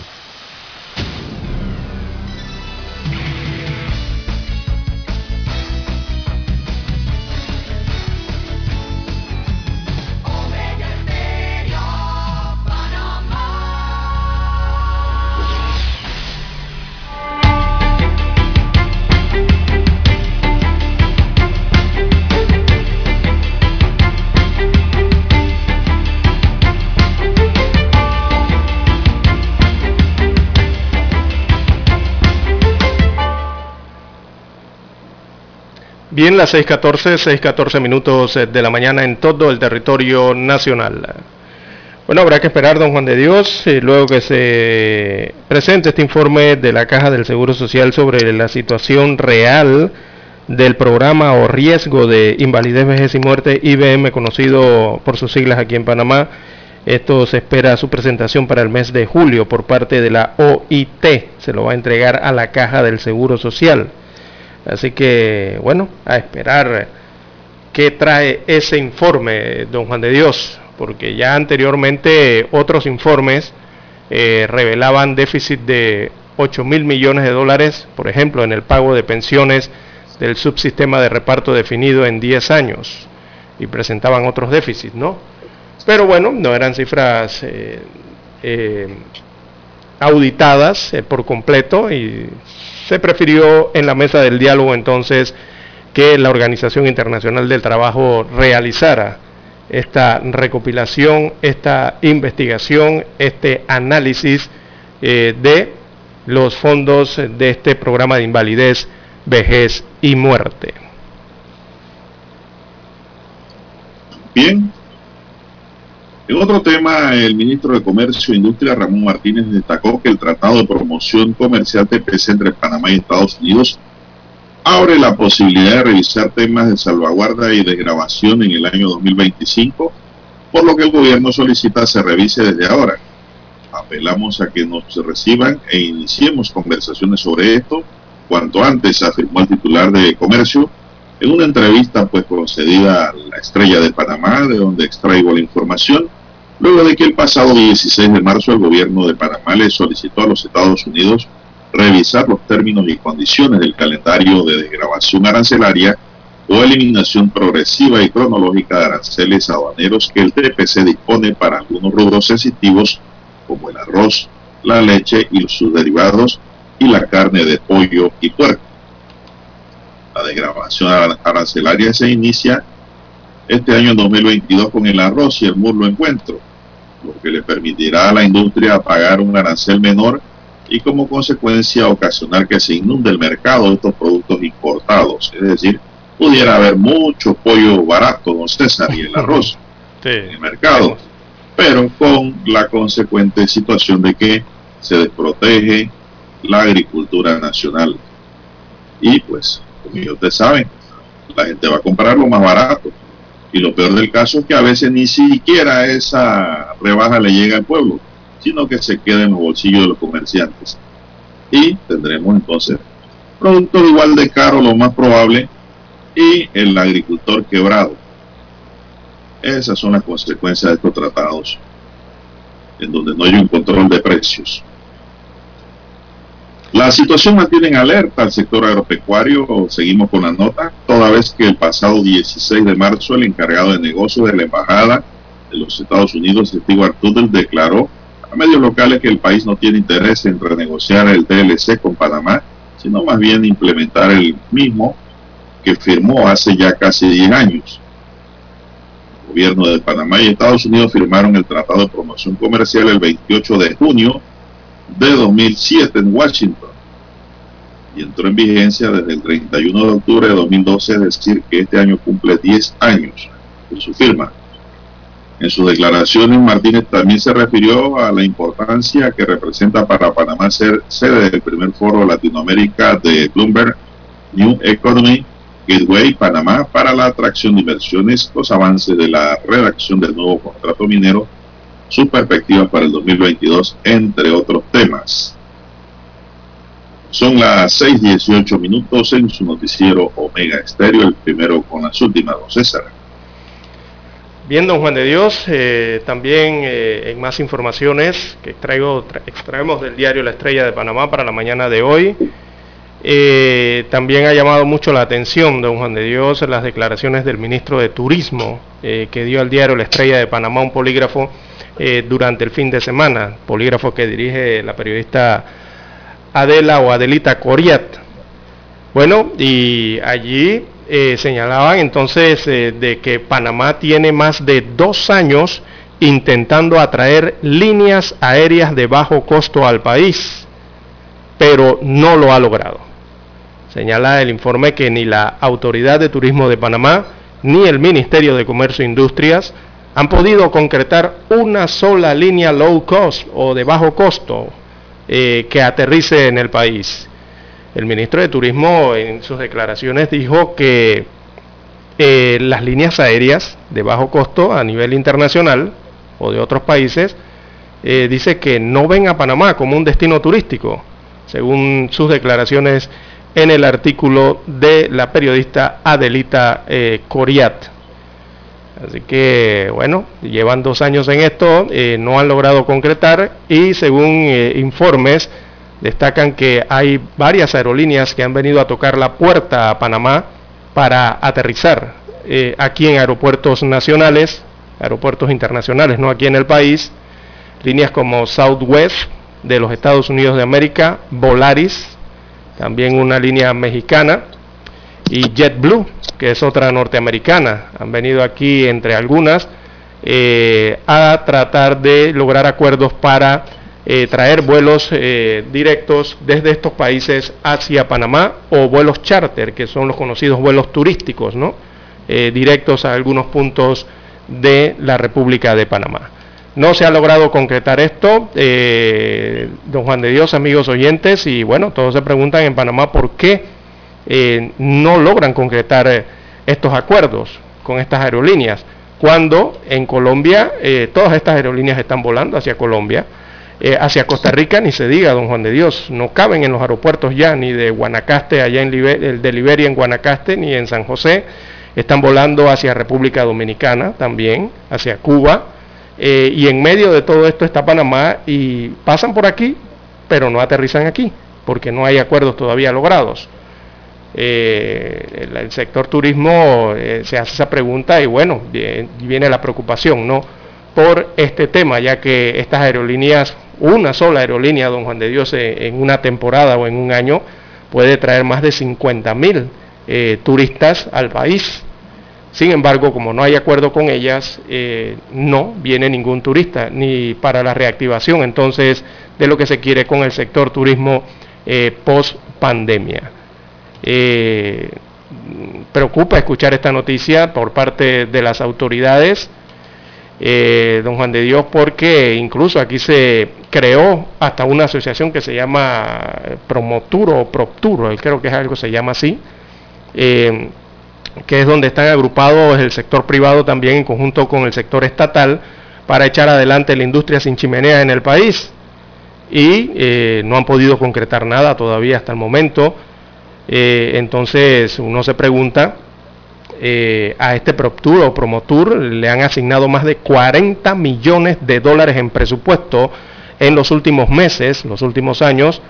Bien, las 6.14, 6.14 minutos eh, de la mañana en todo el territorio nacional. Bueno, habrá que esperar, don Juan de Dios, y luego que se presente este informe de la Caja del Seguro Social sobre la situación real del programa o riesgo de invalidez, vejez y muerte, IBM, conocido por sus siglas aquí en Panamá. Esto se espera su presentación para el mes de julio por parte de la OIT. Se lo va a entregar a la Caja del Seguro Social. Así que, bueno, a esperar qué trae ese informe, don Juan de Dios, porque ya anteriormente otros informes eh, revelaban déficit de 8 mil millones de dólares, por ejemplo, en el pago de pensiones del subsistema de reparto definido en 10 años, y presentaban otros déficits, ¿no? Pero bueno, no eran cifras eh, eh, auditadas por completo y se prefirió en la mesa del diálogo entonces que la Organización Internacional del Trabajo realizara esta recopilación, esta investigación, este análisis eh, de los fondos de este programa de invalidez, vejez y muerte. Bien, en otro tema, el ministro de Comercio e Industria, Ramón Martínez, destacó que el Tratado de Promoción Comercial TPC entre Panamá y Estados Unidos abre la posibilidad de revisar temas de salvaguarda y desgrabación en el año 2025, por lo que el gobierno solicita se revise desde ahora. Apelamos a que nos reciban e iniciemos conversaciones sobre esto cuanto antes, afirmó el titular de Comercio en una entrevista pues concedida a la Estrella de Panamá, de donde extraigo la información luego de que el pasado 16 de marzo el gobierno de Panamá le solicitó a los Estados Unidos revisar los términos y condiciones del calendario de desgrabación arancelaria o eliminación progresiva y cronológica de aranceles aduaneros que el TPC dispone para algunos rubros sensitivos como el arroz, la leche y sus derivados y la carne de pollo y puerco. La desgrabación arancelaria se inicia este año 2022 con el arroz y el muslo encuentro, lo que le permitirá a la industria pagar un arancel menor y como consecuencia ocasionar que se inunde el mercado de estos productos importados. Es decir, pudiera haber mucho pollo barato, don César, y el arroz. en el mercado, pero con la consecuente situación de que se desprotege la agricultura nacional. Y pues, como ustedes saben, la gente va a comprar lo más barato. Y lo peor del caso es que a veces ni siquiera esa rebaja le llega al pueblo, sino que se queda en los bolsillos de los comerciantes. Y tendremos entonces productos igual de caros, lo más probable, y el agricultor quebrado. Esas son las consecuencias de estos tratados, en donde no hay un control de precios. La situación mantiene en alerta al sector agropecuario. Seguimos con la nota, toda vez que el pasado 16 de marzo el encargado de negocios de la Embajada de los Estados Unidos, Stewart Tuttle, declaró a medios locales que el país no tiene interés en renegociar el TLC con Panamá, sino más bien implementar el mismo que firmó hace ya casi 10 años. El gobierno de Panamá y Estados Unidos firmaron el Tratado de Promoción Comercial el 28 de junio de 2007 en Washington y entró en vigencia desde el 31 de octubre de 2012, es decir, que este año cumple 10 años de su firma. En sus declaraciones, Martínez también se refirió a la importancia que representa para Panamá ser sede del primer foro Latinoamérica de Bloomberg New Economy Gateway Panamá para la atracción de inversiones, los avances de la redacción del nuevo contrato minero sus perspectivas para el 2022, entre otros temas. Son las 6:18 minutos en su noticiero Omega Estéreo, el primero con las últimas, don César. Bien, don Juan de Dios, eh, también eh, en más informaciones que traigo, extraemos del diario La Estrella de Panamá para la mañana de hoy. Eh, también ha llamado mucho la atención, don Juan de Dios, las declaraciones del ministro de Turismo que dio al diario La Estrella de Panamá un polígrafo eh, durante el fin de semana, polígrafo que dirige la periodista Adela o Adelita Coriat. Bueno, y allí eh, señalaban entonces eh, de que Panamá tiene más de dos años intentando atraer líneas aéreas de bajo costo al país, pero no lo ha logrado. Señala el informe que ni la Autoridad de Turismo de Panamá ni el Ministerio de Comercio e Industrias han podido concretar una sola línea low cost o de bajo costo eh, que aterrice en el país. El ministro de Turismo en sus declaraciones dijo que eh, las líneas aéreas de bajo costo a nivel internacional o de otros países eh, dice que no ven a Panamá como un destino turístico, según sus declaraciones en el artículo de la periodista Adelita Coriat. Así que, bueno, llevan dos años en esto, eh, no han logrado concretar y según eh, informes destacan que hay varias aerolíneas que han venido a tocar la puerta a Panamá para aterrizar eh, aquí en aeropuertos nacionales, aeropuertos internacionales, no aquí en el país, líneas como Southwest de los Estados Unidos de América, Volaris, también una línea mexicana, y JetBlue que es otra norteamericana. Han venido aquí entre algunas eh, a tratar de lograr acuerdos para eh, traer vuelos eh, directos desde estos países hacia Panamá o vuelos charter, que son los conocidos vuelos turísticos, ¿no? directos a algunos puntos de la República de Panamá. No se ha logrado concretar esto, don Juan de Dios, amigos oyentes, y bueno, todos se preguntan en Panamá por qué eh, no logran concretar eh, estos acuerdos con estas aerolíneas, cuando en Colombia eh, todas estas aerolíneas están volando hacia Colombia, hacia Costa Rica ni se diga, don Juan de Dios, no caben en los aeropuertos ya, ni de Guanacaste, allá en el de Liberia en Guanacaste, ni en San José, están volando hacia República Dominicana también, hacia Cuba, y en medio de todo esto está Panamá y pasan por aquí, pero no aterrizan aquí, porque no hay acuerdos todavía logrados. Eh, el, sector turismo eh, se hace esa pregunta y bueno, viene, la preocupación, ¿no? Por este tema, ya que estas aerolíneas, una sola aerolínea, don Juan de Dios, eh, en una temporada o en un año, puede traer más de 50 mil turistas al país. Sin embargo, como no hay acuerdo con ellas, no viene ningún turista, ni para la reactivación entonces de lo que se quiere con el sector turismo post pandemia. Eh, preocupa escuchar esta noticia por parte de las autoridades eh, don Juan de Dios, porque incluso aquí se creó hasta una asociación que se llama Promoturo o Propturo, creo que es algo se llama así, eh, que es donde están agrupados el sector privado también en conjunto con el sector estatal para echar adelante la industria sin chimenea en el país. Y no han podido concretar nada todavía hasta el momento. Entonces uno se pregunta eh, a este PropTour o Promotour le han asignado más de 40 millones de dólares en presupuesto en los últimos meses, los últimos años.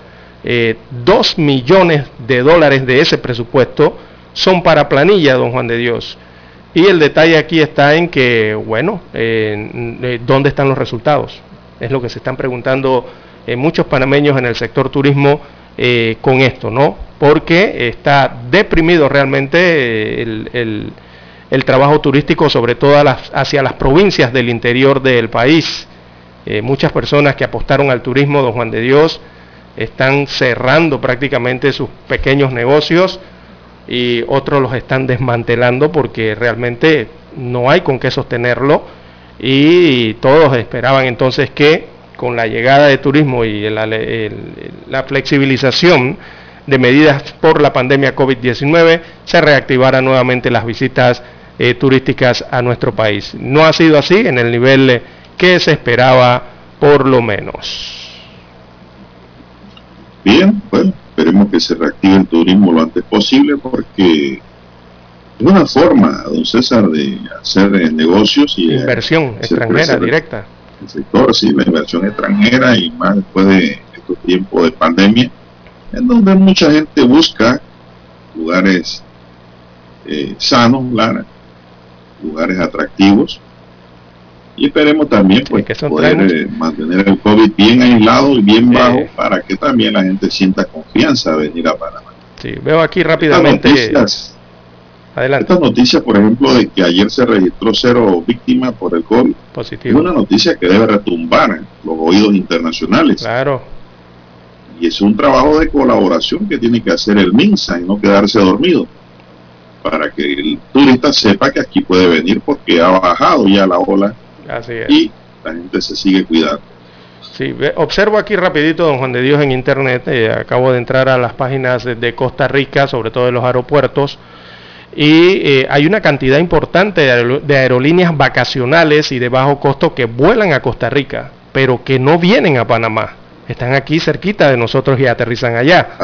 Eh, 2 millones de dólares de ese presupuesto son para planilla, don Juan de Dios. Y el detalle aquí está en que, bueno, eh, ¿dónde están los resultados? Es lo que se están preguntando eh, muchos panameños en el sector turismo con esto, ¿no? porque está deprimido realmente el, trabajo turístico, sobre todo hacia las provincias del interior del país. Eh, muchas personas que apostaron al turismo, don Juan de Dios, están cerrando prácticamente sus pequeños negocios y otros los están desmantelando porque realmente no hay con qué sostenerlo y todos esperaban entonces que con la llegada de turismo y la flexibilización de medidas por la pandemia COVID-19 se reactivaran nuevamente las visitas eh, turísticas a nuestro país. No ha sido así en el nivel eh, que se esperaba por lo menos. Bien, bueno, esperemos que se reactive el turismo lo antes posible porque es una forma, don César, de hacer eh, negocios y inversión extranjera directa. El sector, sí, la inversión extranjera y más después de estos tiempos de pandemia en donde mucha gente busca lugares eh, sanos, lugares atractivos. Y esperemos también pues, poder eh, mantener el COVID bien aislado y bien bajo para que también la gente sienta confianza de venir a Panamá. Sí, veo aquí rápidamente. Estas noticias, Adelante. Estas noticias, por ejemplo, de que ayer se registró cero víctimas por el COVID, Positivo. es una noticia que debe retumbar los oídos internacionales. Claro y es un trabajo de colaboración que tiene que hacer el MINSA y no quedarse dormido. Para que el turista sepa que aquí puede venir porque ha bajado ya la ola. Y la gente se sigue cuidando. Sí, observo aquí rapidito, don Juan de Dios, en internet, eh, acabo de entrar a las páginas de, Costa Rica, sobre todo de los aeropuertos, y eh, hay una cantidad importante de aerolíneas vacacionales y de bajo costo que vuelan a Costa Rica, pero que no vienen a Panamá están aquí cerquita de nosotros y aterrizan allá.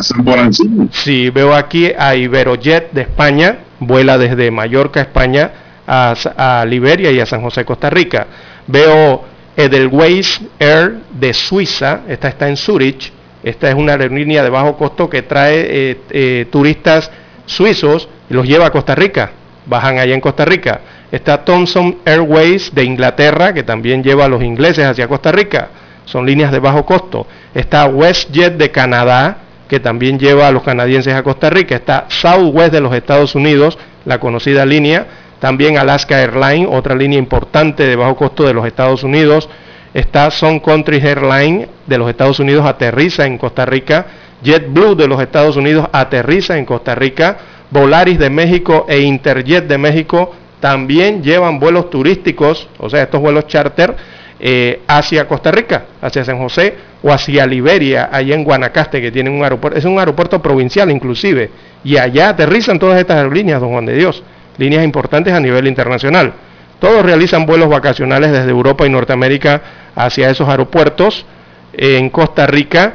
Sí, veo aquí a Iberojet de España, vuela desde Mallorca, España, a, Liberia y a San José, Costa Rica. Veo Edelweiss Air de Suiza, esta está en Zurich, esta es una aerolínea de bajo costo que trae eh, eh, turistas suizos y los lleva a Costa Rica, bajan allá en Costa Rica. Está Thomson Airways de Inglaterra, que también lleva a los ingleses hacia Costa Rica son líneas de bajo costo. Está WestJet de Canadá, que también lleva a los canadienses a Costa Rica. Está Southwest de los Estados Unidos, la conocida línea. También Alaska Airlines, otra línea importante de bajo costo de los Estados Unidos. Está Sun Country Airlines de los Estados Unidos, aterriza en Costa Rica. JetBlue de los Estados Unidos aterriza en Costa Rica. Volaris de México e Interjet de México también llevan vuelos turísticos, o sea, estos vuelos charter eh, hacia Costa Rica, hacia San José o hacia Liberia, allá en Guanacaste, que tienen un aeropuerto, es un aeropuerto provincial inclusive, y allá aterrizan todas estas aerolíneas, don Juan de Dios, líneas importantes a nivel internacional. Todos realizan vuelos vacacionales desde Europa y Norteamérica hacia esos aeropuertos en Costa Rica,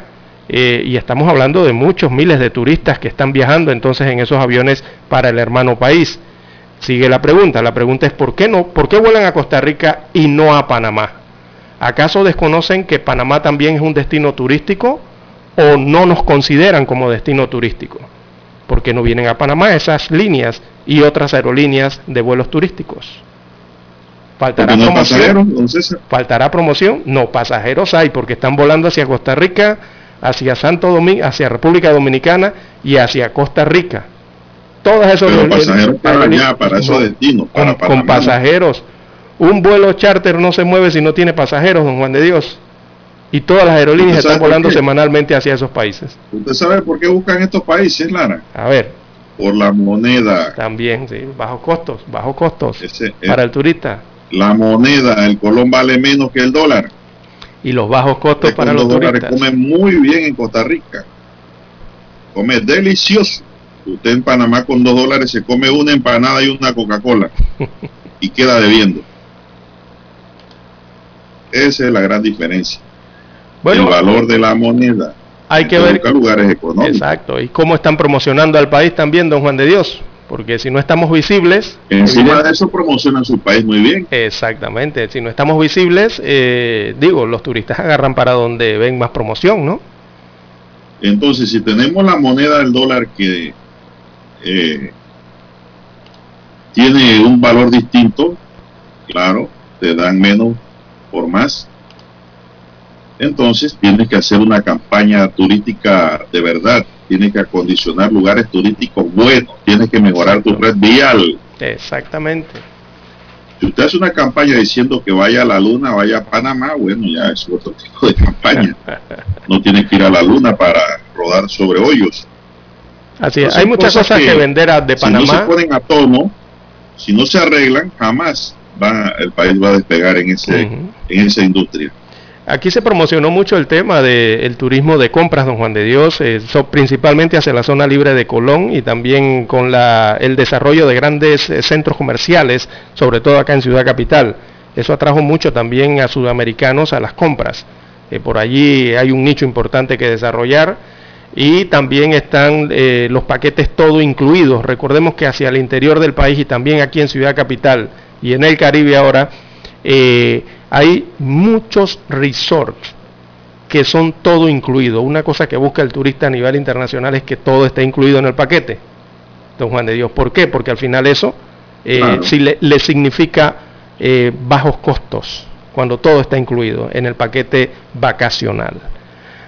eh, y estamos hablando de muchos miles de turistas que están viajando entonces en esos aviones para el hermano país. Sigue la pregunta, la pregunta es ¿por qué no? ¿Por qué vuelan a Costa Rica y no a Panamá? ¿Acaso desconocen que Panamá también es un destino turístico o no nos consideran como destino turístico? Porque no vienen a Panamá esas líneas y otras aerolíneas de vuelos turísticos. ¿Faltará promoción? ¿Faltará promoción? No, pasajeros hay porque están volando hacia Costa Rica, hacia Santo Domingo, hacia República Dominicana y hacia Costa Rica. Todas esas pasajeros para allá, para esos destinos, con pasajeros un vuelo charter no se mueve si no tiene pasajeros, don Juan de Dios. Y todas las aerolíneas están volando semanalmente hacia esos países. ¿Usted sabe por qué buscan estos países, Lara? A ver. Por la moneda. También, sí, bajos costos, bajos costos para el turista. la moneda, el colón vale menos que el dólar. Y los bajos costos para los turistas. come muy bien en Costa Rica. Come delicioso. Usted en Panamá con dos dólares se come una empanada y una Coca-Cola y queda debiendo. Esa es la gran diferencia. el valor de la moneda. Hay que ver lugares económicos. Exacto. Y cómo están promocionando al país también, don Juan de Dios. Porque si no estamos visibles... Encima de eso promocionan su país muy bien. Exactamente. Si no estamos visibles, eh, digo, los turistas agarran para donde ven más promoción, ¿no? Entonces, si tenemos la moneda del dólar que eh, tiene un valor distinto, claro, te dan menos por más. Entonces tienes que hacer una campaña turística de verdad, tienes que acondicionar lugares turísticos buenos, tienes que mejorar tu red vial. Exactamente. Si usted hace una campaña diciendo que vaya a la luna, vaya a Panamá, bueno, ya es otro tipo de campaña. No tiene que ir a la luna para rodar sobre hoyos. Así es, hay muchas cosas, que, vender de Panamá. Si no se ponen a tono, si no se arreglan, jamás va, el país va a despegar en, ese, en esa industria. Aquí se promocionó mucho el tema del turismo de compras, don Juan de Dios, eh, principalmente hacia la zona libre de Colón y también con la, el desarrollo de grandes eh, centros comerciales, sobre todo acá en Ciudad Capital. Eso atrajo mucho también a sudamericanos a las compras. Eh, por allí hay un nicho importante que desarrollar y también están eh, los paquetes todo incluidos. Recordemos que hacia el interior del país y también aquí en Ciudad Capital y en el Caribe ahora eh, hay muchos resorts que son todo incluido. Una cosa que busca el turista a nivel internacional es que todo esté incluido en el paquete. Don Juan de Dios, ¿por qué? Porque al final eso eh, le, significa bajos costos cuando todo está incluido en el paquete vacacional.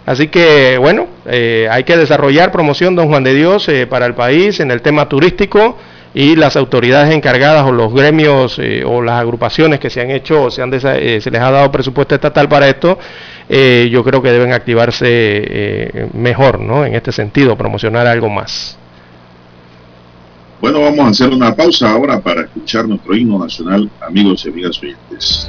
Así que, bueno, eh, hay que desarrollar promoción, don Juan de Dios, eh, para el país en el tema turístico y las autoridades encargadas o los gremios eh, o las agrupaciones que se han hecho se, han se les ha dado presupuesto estatal para esto, yo creo que deben activarse mejor, ¿no? En este sentido, promocionar algo más. Bueno, vamos a hacer una pausa ahora para escuchar nuestro himno nacional, amigos y amigas oyentes.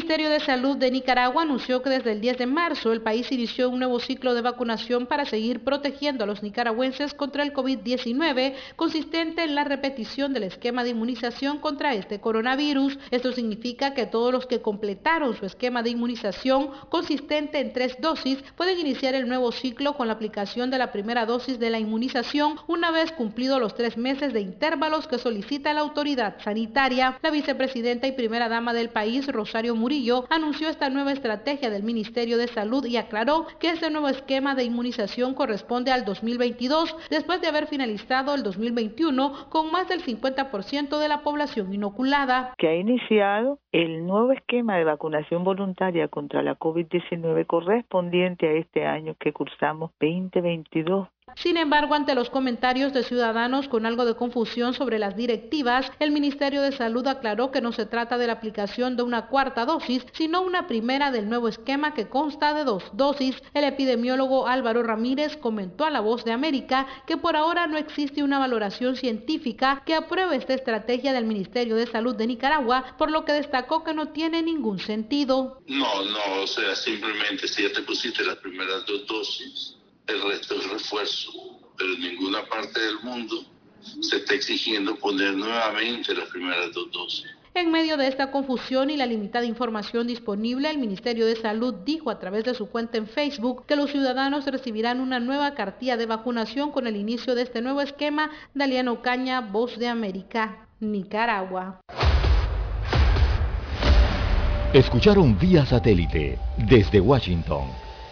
Ministerio de Salud de Nicaragua anunció que desde el 10 de marzo el país inició un nuevo ciclo de vacunación para seguir protegiendo a los nicaragüenses contra el COVID-19, consistente en la repetición del esquema de inmunización contra este coronavirus. Esto significa que todos los que completaron su esquema de inmunización consistente en tres dosis pueden iniciar el nuevo ciclo con la aplicación de la primera dosis de la inmunización una vez cumplidos los tres meses de intervalos que solicita la autoridad sanitaria. La vicepresidenta y primera dama del país, Rosario Murillo anunció esta nueva estrategia del Ministerio de Salud y aclaró que este nuevo esquema de inmunización corresponde al 2022, después de haber finalizado el 2021 con más del 50% de la población inoculada. Que ha iniciado el nuevo esquema de vacunación voluntaria contra la COVID-19 correspondiente a este año que cursamos 2022 sin embargo, ante los comentarios de ciudadanos con algo de confusión sobre las directivas, el Ministerio de Salud aclaró que no se trata de la aplicación de una cuarta dosis, sino una primera del nuevo esquema que consta de dos dosis. El epidemiólogo Álvaro Ramírez comentó a La Voz de América que por ahora no existe una valoración científica que apruebe esta estrategia del Ministerio de Salud de Nicaragua, por lo que destacó que no tiene ningún sentido. No, no, o sea, simplemente si ya te pusiste las primeras dos dosis el resto es refuerzo, pero en ninguna parte del mundo se está exigiendo poner nuevamente las primeras dos dosis. En medio de esta confusión y la limitada información disponible, el Ministerio de Salud dijo a través de su cuenta en Facebook que los ciudadanos recibirán una nueva cartilla de vacunación con el inicio de este nuevo esquema. Daliano Caña, Voz de América, Nicaragua. Escucharon vía satélite desde Washington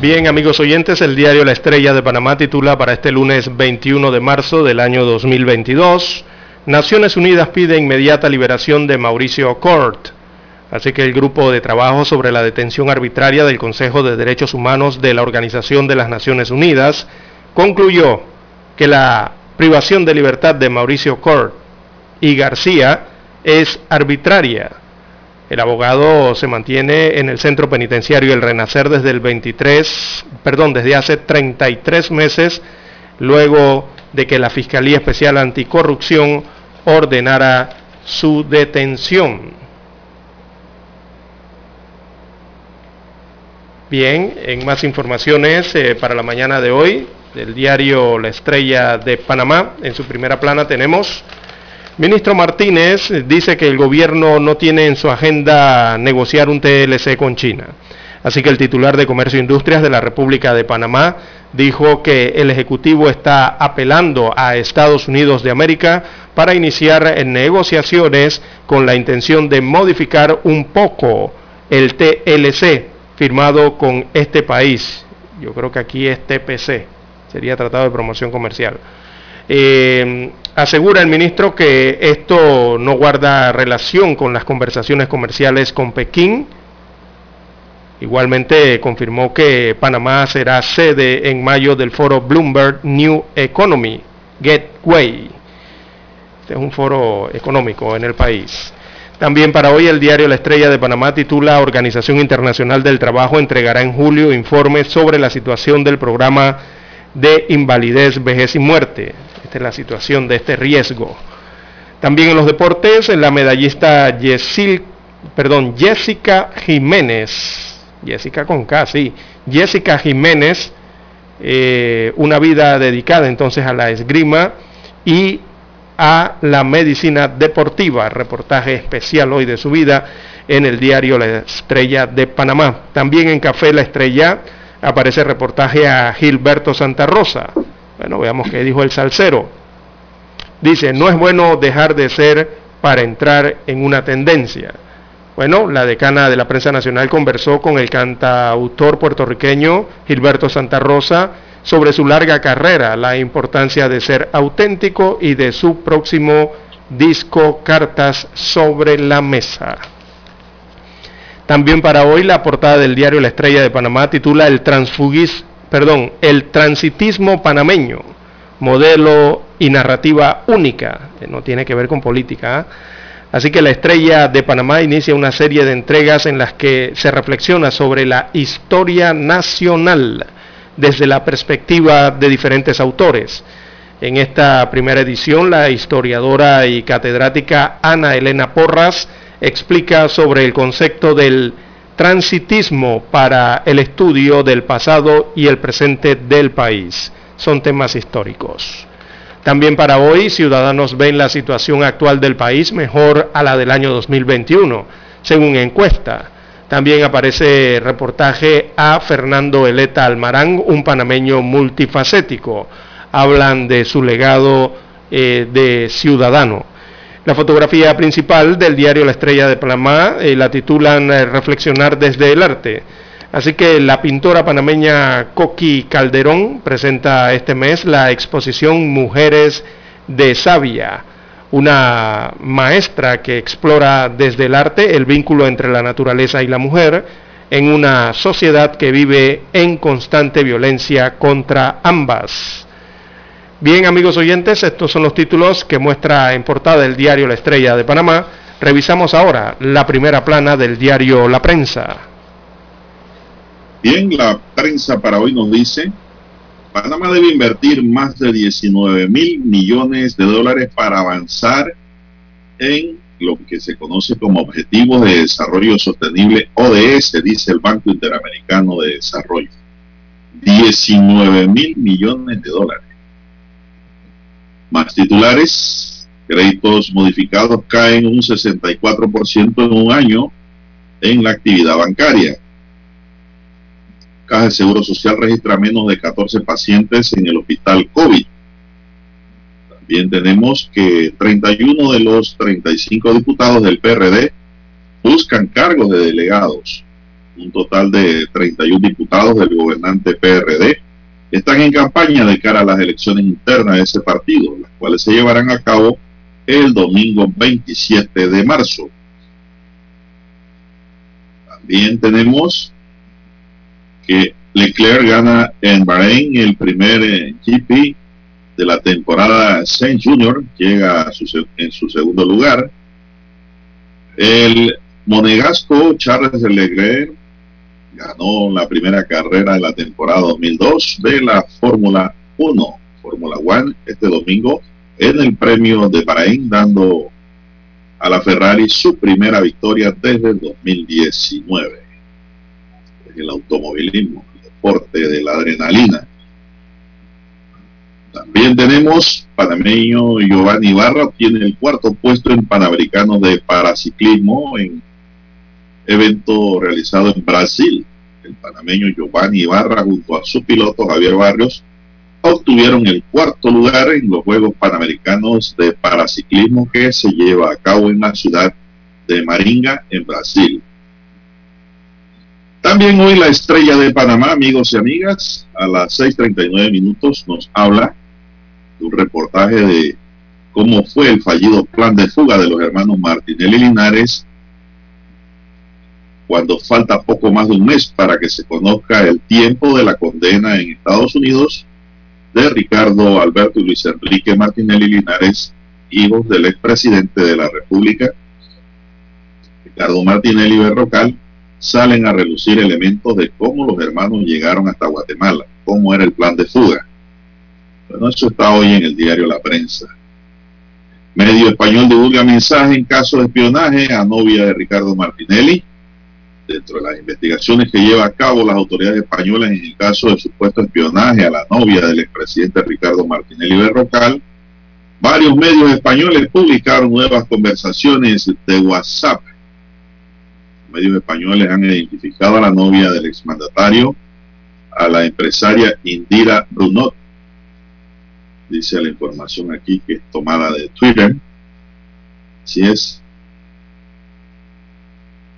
Bien, amigos oyentes, el diario La Estrella de Panamá titula para este lunes 21 de marzo del año 2022, Naciones Unidas pide inmediata liberación de Mauricio Cort. Así que el grupo de trabajo sobre la detención arbitraria del Consejo de Derechos Humanos de la Organización de las Naciones Unidas concluyó que la privación de libertad de Mauricio Cort y García es arbitraria el abogado se mantiene en el centro penitenciario El Renacer desde el 23, perdón, desde hace 33 meses, luego de que la Fiscalía Especial Anticorrupción ordenara su detención. Bien, en más informaciones eh, para la mañana de hoy del diario La Estrella de Panamá, en su primera plana tenemos Ministro Martínez dice que el gobierno no tiene en su agenda negociar un TLC con China. Así que el titular de Comercio e Industrias de la República de Panamá dijo que el Ejecutivo está apelando a Estados Unidos de América para iniciar negociaciones con la intención de modificar un poco el TLC firmado con este país. Yo creo que aquí es TPC, sería Tratado de Promoción Comercial. Eh, asegura el ministro que esto no guarda relación con las conversaciones comerciales con Pekín. Igualmente confirmó que Panamá será sede en mayo del foro Bloomberg New Economy Gateway. Este es un foro económico en el país. También para hoy el diario La Estrella de Panamá titula Organización Internacional del Trabajo entregará en julio informes sobre la situación del programa de invalidez, vejez y muerte. La situación de este riesgo. También en los deportes, la medallista perdón, Jessica Jiménez, Jessica con sí, Jessica Jiménez, eh, una vida dedicada entonces a la esgrima y a la medicina deportiva. Reportaje especial hoy de su vida en el diario La Estrella de Panamá. También en Café La Estrella aparece reportaje a Gilberto Santa Rosa. Bueno, veamos qué dijo el salsero. Dice, no es bueno dejar de ser para entrar en una tendencia. Bueno, la decana de la prensa nacional conversó con el cantautor puertorriqueño Gilberto Santa Rosa sobre su larga carrera, la importancia de ser auténtico y de su próximo disco Cartas sobre la Mesa. También para hoy la portada del diario La Estrella de Panamá titula El transfugis perdón, el transitismo panameño, modelo y narrativa única, no tiene que ver con política. ¿ah? Así que la estrella de Panamá inicia una serie de entregas en las que se reflexiona sobre la historia nacional desde la perspectiva de diferentes autores. En esta primera edición, la historiadora y catedrática Ana Elena Porras explica sobre el concepto del transitismo para el estudio del pasado y el presente del país. Son temas históricos. También para hoy, ciudadanos ven la situación actual del país mejor a la del año 2021, según encuesta. También aparece reportaje a Fernando Eleta Almarán, un panameño multifacético. Hablan de su legado eh, de ciudadano. La fotografía principal del diario La Estrella de Panamá eh, la titulan eh, Reflexionar desde el arte. Así que la pintora panameña Coqui Calderón presenta este mes la exposición Mujeres de Sabia, una maestra que explora desde el arte el vínculo entre la naturaleza y la mujer en una sociedad que vive en constante violencia contra ambas. Bien, amigos oyentes, estos son los títulos que muestra en portada el diario La Estrella de Panamá. Revisamos ahora la primera plana del diario La Prensa. Bien, la prensa para hoy nos dice, Panamá debe invertir más de 19 mil millones de dólares para avanzar en lo que se conoce como Objetivos de Desarrollo Sostenible, ODS, dice el Banco Interamericano de Desarrollo. 19 mil millones de dólares. Más titulares, créditos modificados caen un 64% en un año en la actividad bancaria. Caja de Seguro Social registra menos de 14 pacientes en el hospital COVID. También tenemos que 31 de los 35 diputados del PRD buscan cargos de delegados. Un total de 31 diputados del gobernante PRD están en campaña de cara a las elecciones internas de ese partido, las cuales se llevarán a cabo el domingo 27 de marzo. También tenemos que Leclerc gana en Bahrein el primer eh, GP de la temporada Saint Junior, llega en su segundo lugar. El monegasco Charles Leclerc ganó la primera carrera de la temporada 2002 de la Fórmula 1, Fórmula 1, este domingo en el premio de Bahrein, dando a la Ferrari su primera victoria desde el 2019. El automovilismo, el deporte de la adrenalina. También tenemos panameño Giovanni Barra, tiene el cuarto puesto en Panamericano de Paraciclismo en evento realizado en Brasil. El panameño Giovanni Ibarra junto a su piloto Javier Barrios obtuvieron el cuarto lugar en los Juegos Panamericanos de Paraciclismo que se lleva a cabo en la ciudad de Maringa, en Brasil. También hoy la estrella de Panamá, amigos y amigas, a las 6.39 minutos nos habla de un reportaje de cómo fue el fallido plan de fuga de los hermanos Martinelli Linares cuando falta poco más de un mes para que se conozca el tiempo de la condena en Estados Unidos de Ricardo Alberto y Luis Enrique Martinelli Linares, hijos del expresidente de la República, Ricardo Martinelli Berrocal, salen a relucir elementos de cómo los hermanos llegaron hasta Guatemala, cómo era el plan de fuga. Bueno, eso está hoy en el diario La Prensa. Medio español divulga mensaje en caso de espionaje a novia de Ricardo Martinelli dentro de las investigaciones que lleva a cabo las autoridades españolas en el caso de supuesto espionaje a la novia del expresidente Ricardo Martinelli Berrocal, varios medios españoles publicaron nuevas conversaciones de WhatsApp. medios españoles han identificado a la novia del exmandatario, a la empresaria Indira Brunot. Dice la información aquí que es tomada de Twitter. Así es.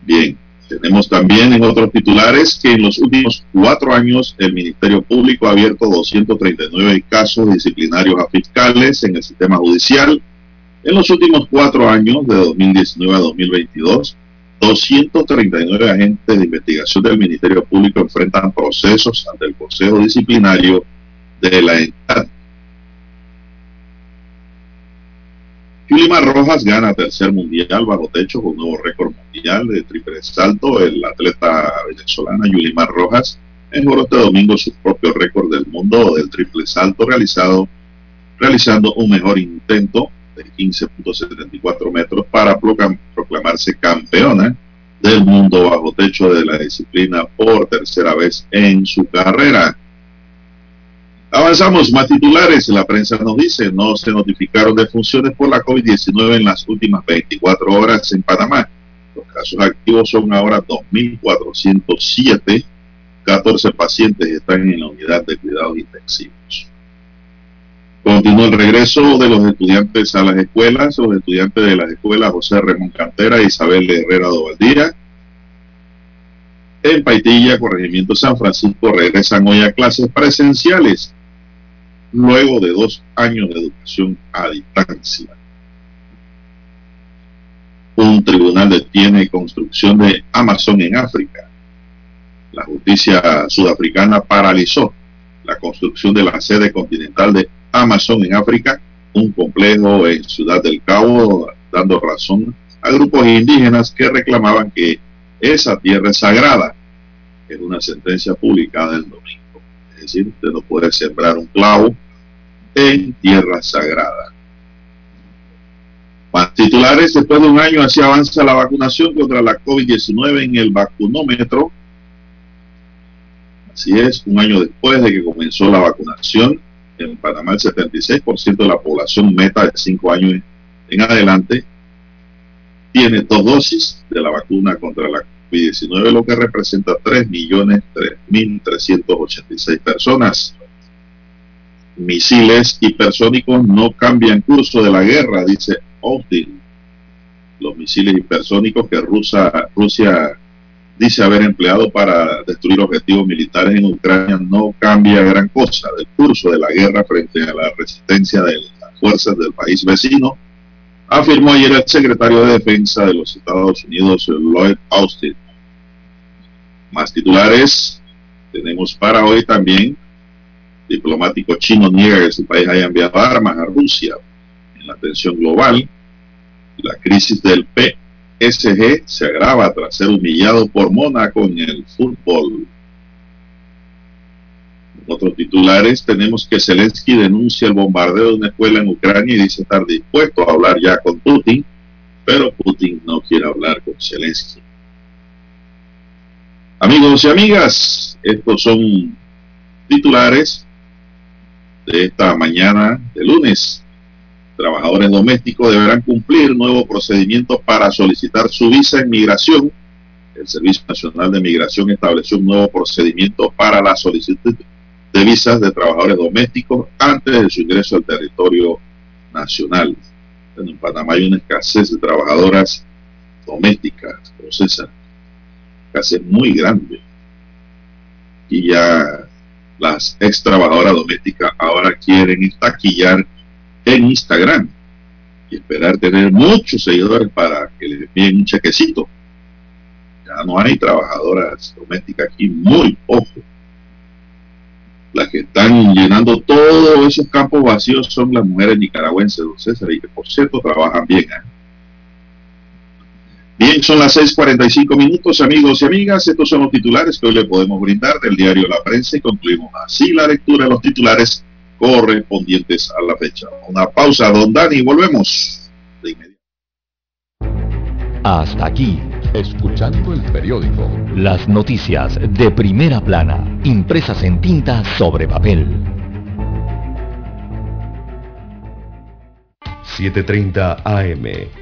Bien. Tenemos también en otros titulares que en los últimos cuatro años el Ministerio Público ha abierto 239 casos disciplinarios a fiscales en el sistema judicial. En los últimos cuatro años, de 2019 a 2022, 239 agentes de investigación del Ministerio Público enfrentan procesos ante el Consejo Disciplinario de la entidad. Yulimar Rojas gana tercer mundial bajo techo con nuevo récord mundial de triple salto. El atleta venezolana Yulimar Rojas mejoró este domingo su propio récord del mundo del triple salto realizado realizando un mejor intento de 15.74 metros para proclamarse campeona del mundo bajo techo de la disciplina por tercera vez en su carrera. Avanzamos más titulares. La prensa nos dice, no se notificaron defunciones por la COVID-19 en las últimas 24 horas en Panamá. Los casos activos son ahora 2.407. 14 pacientes están en la unidad de cuidados intensivos. Continúa el regreso de los estudiantes a las escuelas. Los estudiantes de las escuelas José Ramón Cantera e Isabel Herrera Dovaldía en Paitilla, Corregimiento San Francisco, regresan hoy a clases presenciales luego de dos años de educación a distancia. Un tribunal detiene construcción de Amazon en África. La justicia sudafricana paralizó la construcción de la sede continental de Amazon en África, un complejo en Ciudad del Cabo, dando razón a grupos indígenas que reclamaban que esa tierra es sagrada. Es una sentencia publicada el domingo. Es decir, usted no puede sembrar un clavo en tierra sagrada. Más titulares, después de un año así avanza la vacunación contra la COVID-19 en el vacunómetro. Así es, un año después de que comenzó la vacunación, en Panamá el 76% de la población meta de 5 años en adelante tiene dos dosis de la vacuna contra la COVID-19, lo que representa 3.386 personas. Misiles hipersónicos no cambian curso de la guerra, dice Austin. Los misiles hipersónicos que Rusia, Rusia dice haber empleado para destruir objetivos militares en Ucrania no cambia gran cosa del curso de la guerra frente a la resistencia de las fuerzas del país vecino, afirmó ayer el secretario de Defensa de los Estados Unidos, Lloyd Austin. Más titulares tenemos para hoy también. Diplomático chino niega que su país haya enviado armas a Rusia en la tensión global. La crisis del P SG se agrava tras ser humillado por Mónaco en el fútbol. Otros titulares tenemos que Zelensky denuncia el bombardeo de una escuela en Ucrania y dice estar dispuesto a hablar ya con Putin, pero Putin no quiere hablar con Zelensky. Amigos y amigas, estos son titulares de esta mañana de lunes trabajadores domésticos deberán cumplir nuevo procedimiento para solicitar su visa en migración. El Servicio Nacional de Migración estableció un nuevo procedimiento para la solicitud de visas de trabajadores domésticos antes de su ingreso al territorio nacional. En Panamá hay una escasez de trabajadoras domésticas, procesa, escasez muy grande. Y ya las ex trabajadoras domésticas ahora quieren estaquillar en Instagram y esperar tener muchos seguidores para que les envíen un chequecito. Ya no hay trabajadoras domésticas aquí, muy poco. Las que están llenando todos esos campos vacíos son las mujeres nicaragüenses, don César, y que por cierto trabajan bien. ¿eh? Bien, son las 6:45 minutos, amigos y amigas. Estos son los titulares que hoy le podemos brindar del diario La Prensa y concluimos así la lectura de los titulares correspondientes a la fecha. Una pausa, don Dani, volvemos de inmediato. Hasta aquí, escuchando el periódico. Las noticias de primera plana, impresas en tinta sobre papel. 7.30 AM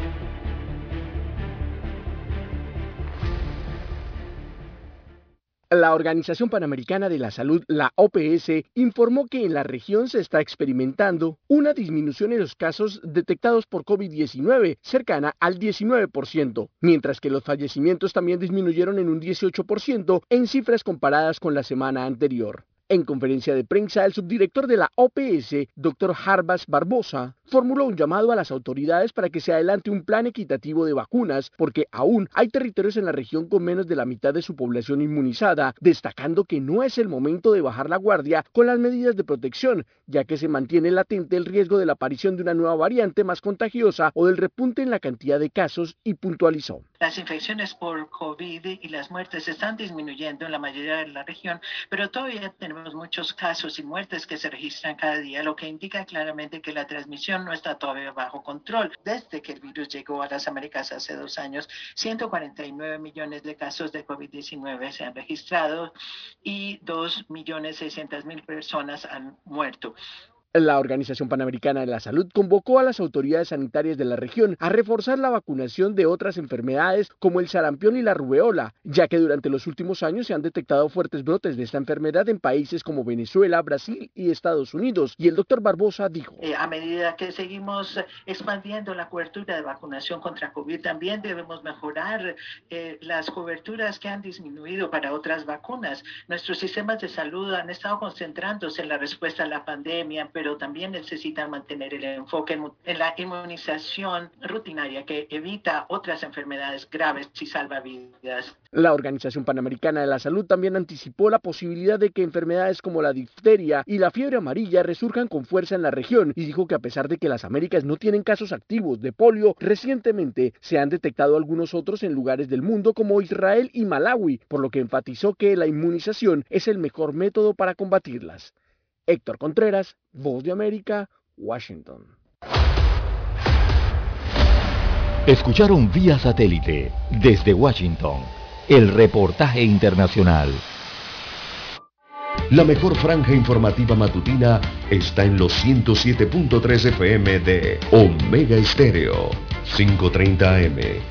La Organización Panamericana de la Salud, la OPS, informó que en la región se está experimentando una disminución en los casos detectados por COVID-19, cercana al 19%, mientras que los fallecimientos también disminuyeron en un 18% en cifras comparadas con la semana anterior. En conferencia de prensa, el subdirector de la OPS, Dr. Harbas Barbosa, formuló un llamado a las autoridades para que se adelante un plan equitativo de vacunas, porque aún hay territorios en la región con menos de la mitad de su población inmunizada, destacando que no es el momento de bajar la guardia con las medidas de protección, ya que se mantiene latente el riesgo de la aparición de una nueva variante más contagiosa o del repunte en la cantidad de casos y puntualizó. Las infecciones por COVID y las muertes están disminuyendo en la mayoría de la región, pero todavía tenemos muchos casos y muertes que se registran cada día, lo que indica claramente que la transmisión no está todavía bajo control. Desde que el virus llegó a las Américas hace dos años, 149 millones de casos de COVID-19 se han registrado y 2 millones 600 mil personas han muerto. La Organización Panamericana de la Salud convocó a las autoridades sanitarias de la región a reforzar la vacunación de otras enfermedades como el sarampión y la rubeola, ya que durante los últimos años se han detectado fuertes brotes de esta enfermedad en países como Venezuela, Brasil y Estados Unidos. Y el doctor Barbosa dijo, eh, a medida que seguimos expandiendo la cobertura de vacunación contra COVID, también debemos mejorar eh, las coberturas que han disminuido para otras vacunas. Nuestros sistemas de salud han estado concentrándose en la respuesta a la pandemia, pero también necesitan mantener el enfoque en, la inmunización rutinaria que evita otras enfermedades graves y salva vidas. La Organización Panamericana de la Salud también anticipó la posibilidad de que enfermedades como la difteria y la fiebre amarilla resurjan con fuerza en la región y dijo que a pesar de que las Américas no tienen casos activos de polio, recientemente se han detectado algunos otros en lugares del mundo como Israel y Malawi, por lo que enfatizó que la inmunización es el mejor método para combatirlas. Héctor Contreras, Voz de América, Washington. Escucharon vía satélite desde Washington el reportaje internacional. La mejor franja informativa matutina está en los 107.3 FM de Omega Estéreo, 530 AM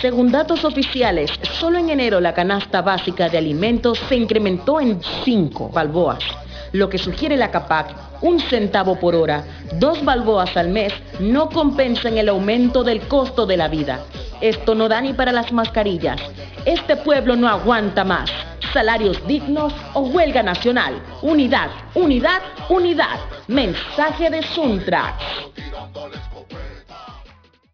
Según datos oficiales, solo en enero la canasta básica de alimentos se incrementó en 5 balboas, lo que sugiere la CAPAC, un centavo por hora, dos balboas al mes, no compensan el aumento del costo de la vida. Esto no da ni para las mascarillas. Este pueblo no aguanta más. Salarios dignos o huelga nacional. Unidad, unidad, unidad. Mensaje de Suntra.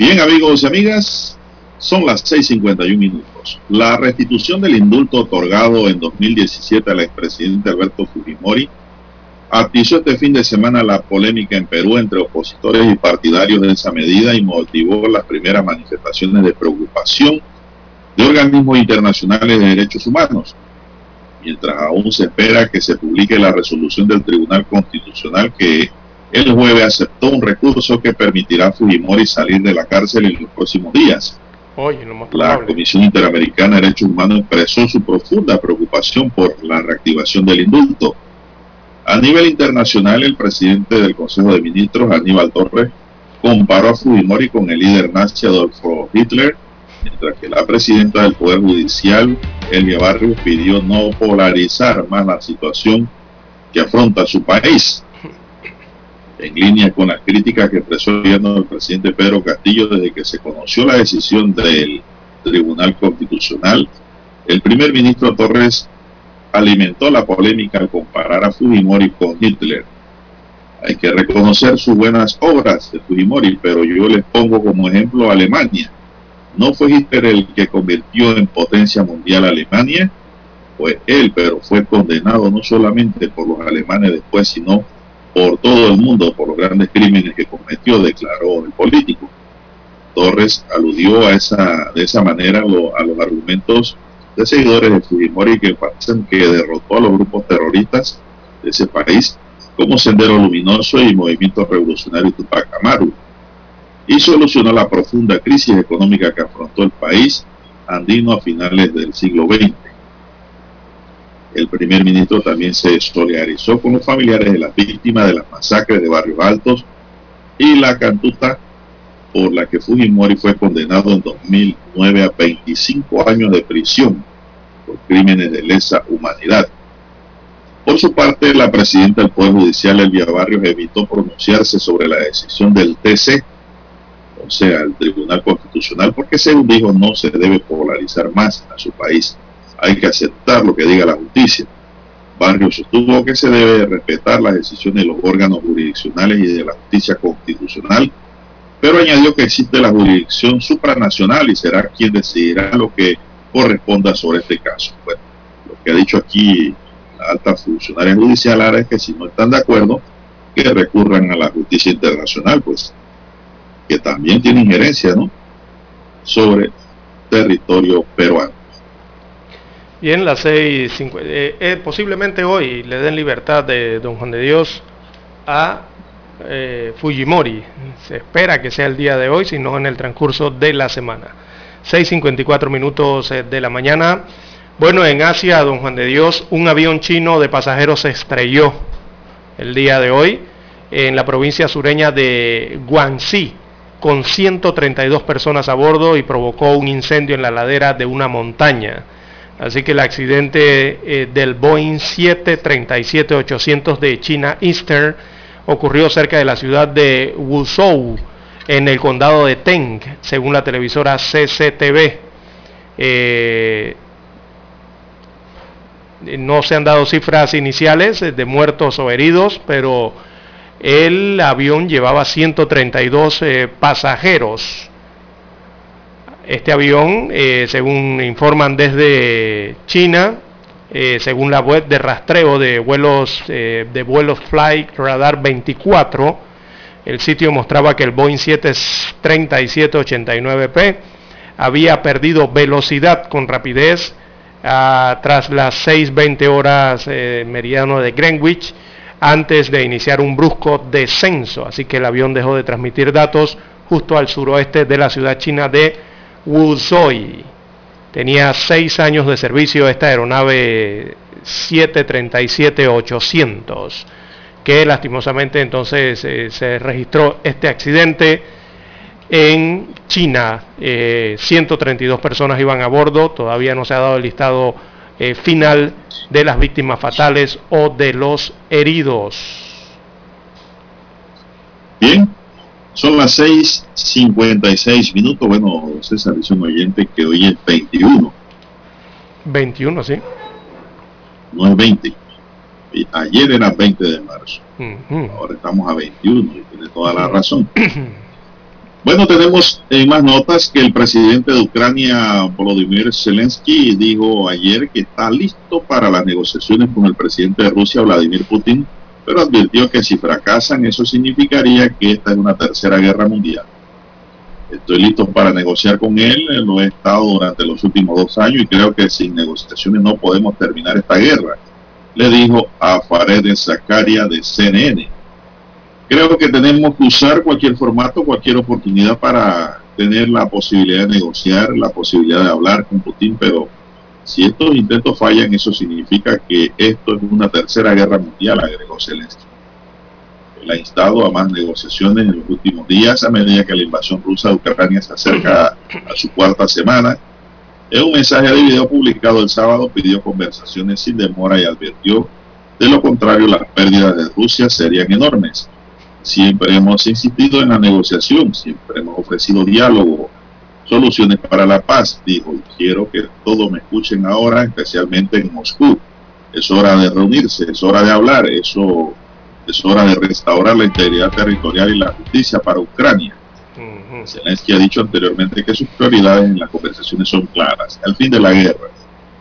Bien, amigos y amigas, son las 6.51 minutos. La restitución del indulto otorgado en 2017 al expresidente Alberto Fujimori atizó este fin de semana la polémica en Perú entre opositores y partidarios de esa medida y motivó las primeras manifestaciones de preocupación de organismos internacionales de derechos humanos, mientras aún se espera que se publique la resolución del Tribunal Constitucional que el jueves aceptó un recurso que permitirá a Fujimori salir de la cárcel en los próximos días. la Comisión Interamericana de Derechos Humanos expresó su profunda preocupación por la reactivación del indulto. A nivel internacional, el presidente del Consejo de Ministros, Aníbal Torres, comparó a Fujimori con el líder nazi Adolfo Hitler, mientras que la presidenta del Poder Judicial, Elvia Barrios, pidió no polarizar más la situación que afronta su país en línea con las críticas que expresó el gobierno del presidente Pedro Castillo desde que se conoció la decisión del Tribunal Constitucional, el primer ministro Torres alimentó la polémica al comparar a Fujimori con Hitler. Hay que reconocer sus buenas obras de Fujimori, pero yo les pongo como ejemplo a Alemania. No fue Hitler el que convirtió en potencia mundial a Alemania, fue él, pero fue condenado no solamente por los alemanes después, sino por todo el mundo por los grandes crímenes que cometió, declaró el político. Torres aludió a esa, de esa manera a los argumentos de seguidores de Fujimori que parecen que derrotó a los grupos terroristas de ese país como Sendero Luminoso y Movimiento Revolucionario Tupac Amaru y solucionó la profunda crisis económica que afrontó el país andino a finales del siglo XX. El primer ministro también se solidarizó con los familiares de las víctimas de las masacres de Barrios Altos y la cantuta por la que Fujimori fue condenado en 2009 a 25 años de prisión por crímenes de lesa humanidad. Por su parte, la presidenta del Poder Judicial, Elvia Barrios, evitó pronunciarse sobre la decisión del TC, o sea, el Tribunal Constitucional, porque según dijo no se debe polarizar más a su país hay que aceptar lo que diga la justicia. Barrio sostuvo que se debe respetar las decisiones de los órganos jurisdiccionales y de la justicia constitucional, pero añadió que existe la jurisdicción supranacional y será quien decidirá lo que corresponda sobre este caso. Lo que ha dicho aquí la alta funcionaria judicial es que si no están de acuerdo, que recurran a la justicia internacional, pues, que también tiene injerencia, ¿no? Sobre territorio peruano. Y en las seis, eh, eh, posiblemente hoy le den libertad de don Juan de Dios a eh, Fujimori. Se espera que sea el día de hoy, si no en el transcurso de la semana. 6.54 minutos de la mañana. Bueno, en Asia, don Juan de Dios, un avión chino de pasajeros se estrelló el día de hoy en la provincia sureña de Guangxi con 132 personas a bordo y provocó un incendio en la ladera de una montaña. Así que el accidente eh, del Boeing 737-800 de China Eastern ocurrió cerca de la ciudad de Wuzhou, en el condado de Teng, según la televisora CCTV. Eh, no se han dado cifras iniciales de muertos o heridos, pero el avión llevaba 132 eh, pasajeros este avión, eh, según informan desde China, eh, según la web de rastreo de vuelos, eh, de vuelos Flight Radar 24, el sitio mostraba que el Boeing 737-89P había perdido velocidad con rapidez ah, tras las 6.20 horas meridiano de Greenwich antes de iniciar un brusco descenso. Así que el avión dejó de transmitir datos justo al suroeste de la ciudad china de Wuzhou. Tenía seis años de servicio esta aeronave 737-800, que lastimosamente entonces eh, se registró este accidente en China. 132 eh, personas iban a bordo, todavía no se ha dado el listado eh, final de las víctimas fatales o de los heridos. Bien, son las 6.56 minutos. Bueno, César dice un oyente que hoy es 21. 21, sí. No es 20. Ayer era 20 de marzo. Ahora estamos a 21 y tiene toda la razón. bueno, tenemos en más notas que el presidente de Ucrania, Volodymyr Zelensky, dijo ayer que está listo para las negociaciones con el presidente de Rusia, Vladimir Putin, pero advirtió que si fracasan eso significaría que esta es una tercera guerra mundial. Estoy listo para negociar con él, lo he estado durante los últimos dos años y creo que sin negociaciones no podemos terminar esta guerra, le dijo a Fared Zakaria de CNN. Creo que tenemos que usar cualquier formato, cualquier oportunidad para tener la posibilidad de negociar, la posibilidad de hablar con Putin, pero si estos intentos fallan, eso significa que esto es una tercera guerra mundial, agregó Zelensky. Él ha instado a más negociaciones en los últimos días a medida que la invasión rusa de Ucrania se acerca a su cuarta semana. En un mensaje de video publicado el sábado pidió conversaciones sin demora y advirtió de lo contrario las pérdidas de Rusia serían enormes. Siempre hemos insistido en la negociación, siempre hemos ofrecido diálogo, soluciones para la paz, dijo, y quiero que todos me escuchen ahora, especialmente en Moscú. Es hora de reunirse, es hora de hablar, eso es hora de restaurar la integridad territorial y la justicia para Ucrania. Zelensky ha dicho anteriormente que sus prioridades en las conversaciones son claras. El fin de la guerra,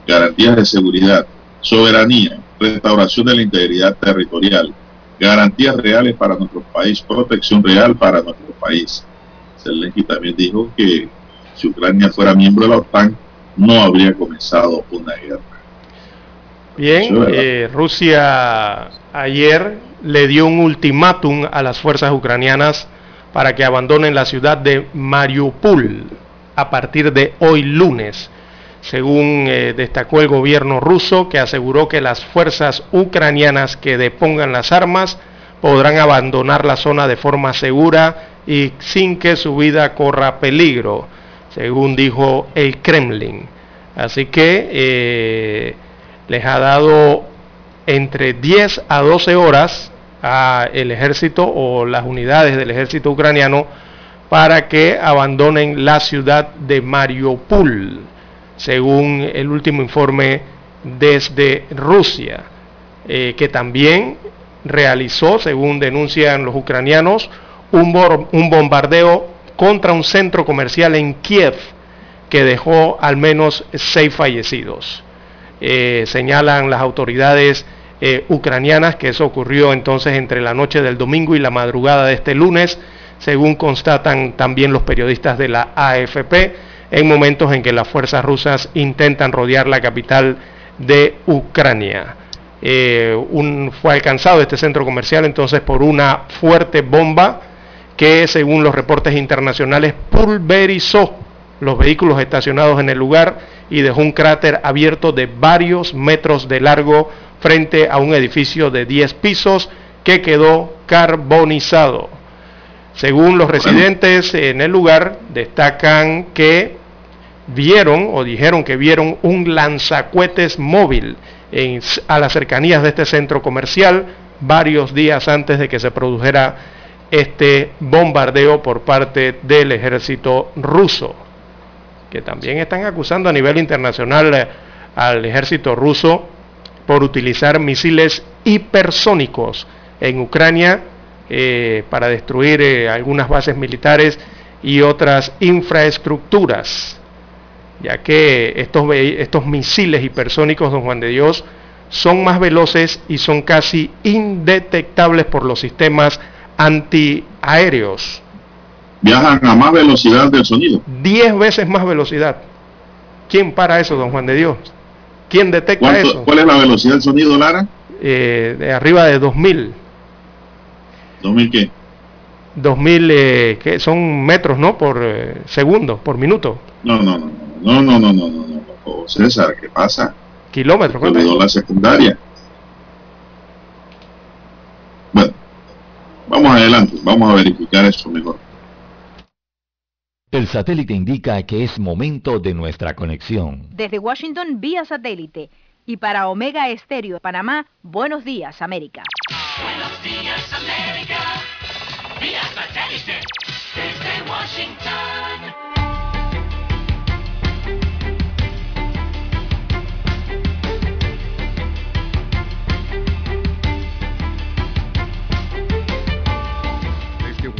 garantías de seguridad, soberanía, restauración de la integridad territorial, garantías reales para nuestro país, protección real para nuestro país. Zelensky también dijo que si Ucrania fuera miembro de la OTAN, no habría comenzado una guerra. Bien, eh, Rusia ayer le dio un ultimátum a las fuerzas ucranianas para que abandonen la ciudad de Mariupol a partir de hoy lunes, según eh, destacó el gobierno ruso, que aseguró que las fuerzas ucranianas que depongan las armas podrán abandonar la zona de forma segura y sin que su vida corra peligro según dijo el Kremlin. Así que eh, les ha dado entre 10 a 12 horas al ejército o las unidades del ejército ucraniano para que abandonen la ciudad de Mariupol, según el último informe desde Rusia, eh, que también realizó, según denuncian los ucranianos, un, un bombardeo contra un centro comercial en Kiev que dejó al menos seis fallecidos. Eh, señalan las autoridades eh, ucranianas que eso ocurrió entonces entre la noche del domingo y la madrugada de este lunes, según constatan también los periodistas de la AFP, en momentos en que las fuerzas rusas intentan rodear la capital de Ucrania. Eh, fue alcanzado este centro comercial entonces por una fuerte bomba que según los reportes internacionales pulverizó los vehículos estacionados en el lugar y dejó un cráter abierto de varios metros de largo frente a un edificio de 10 pisos que quedó carbonizado. Según los residentes en el lugar, destacan que vieron o dijeron que vieron un lanzacuetes móvil a las cercanías de este centro comercial varios días antes de que se produjera este bombardeo por parte del ejército ruso, que también están acusando a nivel internacional eh, al ejército ruso por utilizar misiles hipersónicos en Ucrania eh, para destruir eh, algunas bases militares y otras infraestructuras, ya que estos, estos misiles hipersónicos, don Juan de Dios, son más veloces y son casi indetectables por los sistemas antiaéreos. Viajan a más velocidad del sonido. Diez veces más velocidad. ¿Quién para eso, don Juan de Dios? ¿Quién detecta eso? ¿Cuál es la velocidad del sonido, Lara? Eh, de arriba de 2000. ¿2000 qué? 2000, eh, que son metros, ¿no? Por eh, segundo, por minuto. No, no, no, no, no, no, no, no, no, César, ¿qué pasa? Kilómetros, ¿cuánto? la secundaria. Vamos adelante, vamos a verificar eso mejor. El satélite indica que es momento de nuestra conexión. Desde Washington vía satélite y para Omega Estéreo de Panamá, buenos días América. Buenos días América, vía satélite desde Washington.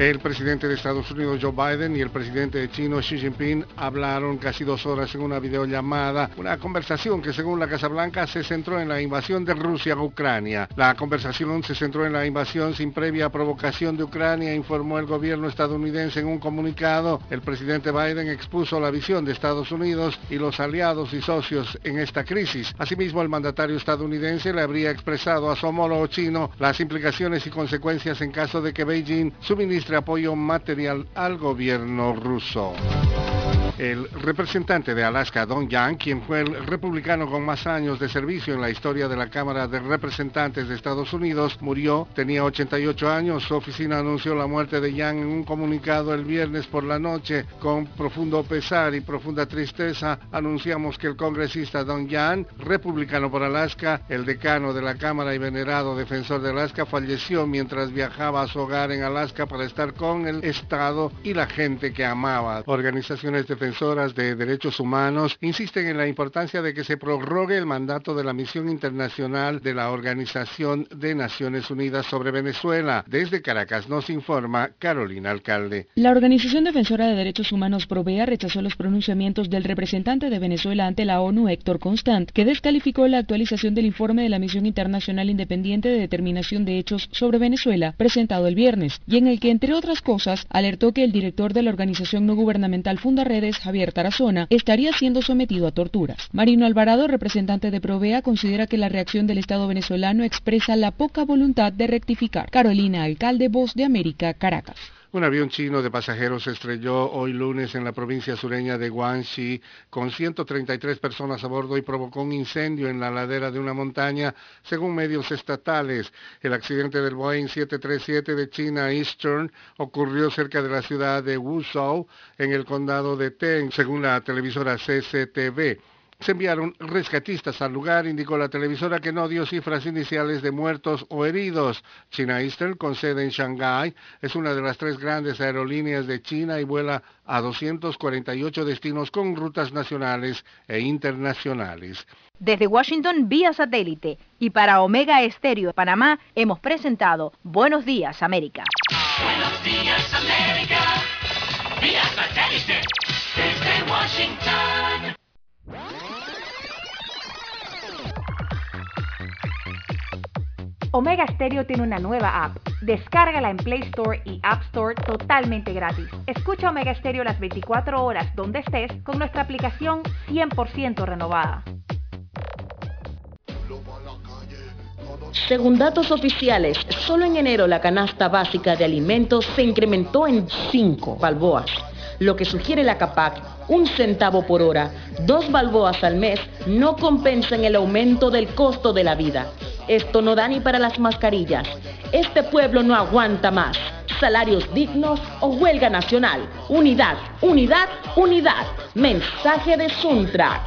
El presidente de Estados Unidos Joe Biden y el presidente chino Xi Jinping hablaron casi dos horas en una videollamada, una conversación que según la Casa Blanca se centró en la invasión de Rusia a Ucrania. La conversación se centró en la invasión sin previa provocación de Ucrania, informó el gobierno estadounidense en un comunicado. El presidente Biden expuso la visión de Estados Unidos y los aliados y socios en esta crisis. Asimismo, el mandatario estadounidense le habría expresado a su homólogo chino las implicaciones y consecuencias en caso de que Beijing suministre apoyo material al gobierno ruso. El representante de Alaska, Don Yang, quien fue el republicano con más años de servicio en la historia de la Cámara de Representantes de Estados Unidos, murió, tenía 88 años. Su oficina anunció la muerte de Yang en un comunicado el viernes por la noche. Con profundo pesar y profunda tristeza, anunciamos que el congresista Don Yang, republicano por Alaska, el decano de la Cámara y venerado defensor de Alaska, falleció mientras viajaba a su hogar en Alaska para estar con el Estado y la gente que amaba. Organizaciones defensoras defensoras de derechos humanos insisten en la importancia de que se prorrogue el mandato de la misión internacional de la Organización de Naciones Unidas sobre Venezuela. Desde Caracas nos informa Carolina Alcalde. La Organización Defensora de Derechos Humanos Provea rechazó los pronunciamientos del representante de Venezuela ante la ONU, Héctor Constant, que descalificó la actualización del informe de la Misión Internacional Independiente de Determinación de Hechos sobre Venezuela, presentado el viernes, y en el que, entre otras cosas, alertó que el director de la organización no gubernamental Funda Javier Tarazona, estaría siendo sometido a torturas. Marino Alvarado, representante de Provea, considera que la reacción del Estado venezolano expresa la poca voluntad de rectificar. Carolina Alcalde, Voz de América, Caracas. Un avión chino de pasajeros estrelló hoy lunes en la provincia sureña de Guangxi con 133 personas a bordo y provocó un incendio en la ladera de una montaña, según medios estatales. El accidente del Boeing 737 de China Eastern ocurrió cerca de la ciudad de Wuzhou, en el condado de Teng, según la televisora CCTV. Se enviaron rescatistas al lugar, indicó la televisora que no dio cifras iniciales de muertos o heridos. China Eastern, con sede en Shanghái, es una de las tres grandes aerolíneas de China y vuela a 248 destinos con rutas nacionales e internacionales. Desde Washington vía satélite y para Omega Estéreo de Panamá hemos presentado Buenos Días América. Buenos Días América, vía satélite desde Washington. Omega Stereo tiene una nueva app. Descárgala en Play Store y App Store totalmente gratis. Escucha Omega Stereo las 24 horas donde estés con nuestra aplicación 100% renovada. Según datos oficiales, solo en enero la canasta básica de alimentos se incrementó en 5 balboas, lo que sugiere la CAPAC, un centavo por hora, dos balboas al mes, no compensan el aumento del costo de la vida. Esto no da ni para las mascarillas. Este pueblo no aguanta más. Salarios dignos o huelga nacional. Unidad, unidad, unidad. Mensaje de Suntra.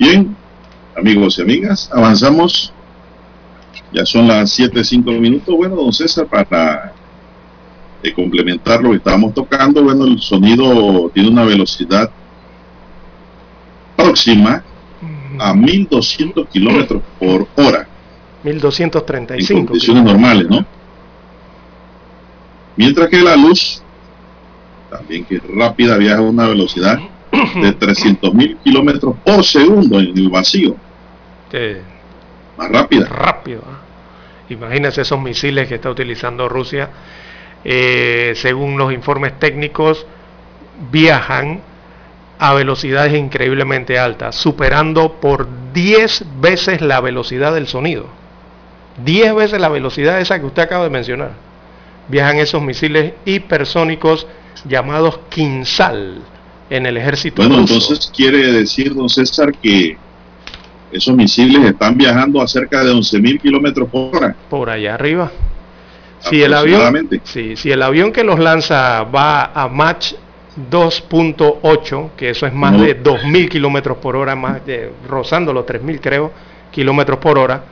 Bien, amigos y amigas, avanzamos. Ya son las 7.05 minutos. Bueno, don César, para eh, complementar lo que estábamos tocando, bueno, el sonido tiene una velocidad próxima a 1200 kilómetros por hora. 1235. En condiciones normales, ¿no? Mientras que la luz, también que es rápida, viaja a una velocidad de 300.000 kilómetros por segundo en el vacío. Que Más rápida. rápido. ¿ah? Imagínense esos misiles que está utilizando Rusia. Eh, según los informes técnicos, viajan a velocidades increíblemente altas, superando por 10 veces la velocidad del sonido. 10 veces la velocidad esa que usted acaba de mencionar. Viajan esos misiles hipersónicos llamados Kinsal en el ejército Bueno, ruso. entonces quiere decir, don César, que esos misiles están viajando a cerca de 11.000 kilómetros por hora. por allá arriba. Si el avión, sí, si el avión que los lanza va a Mach 2.8, que eso es más No. de 2.000 kilómetros por hora, más de, rozando los 3.000 creo, kilómetros por hora,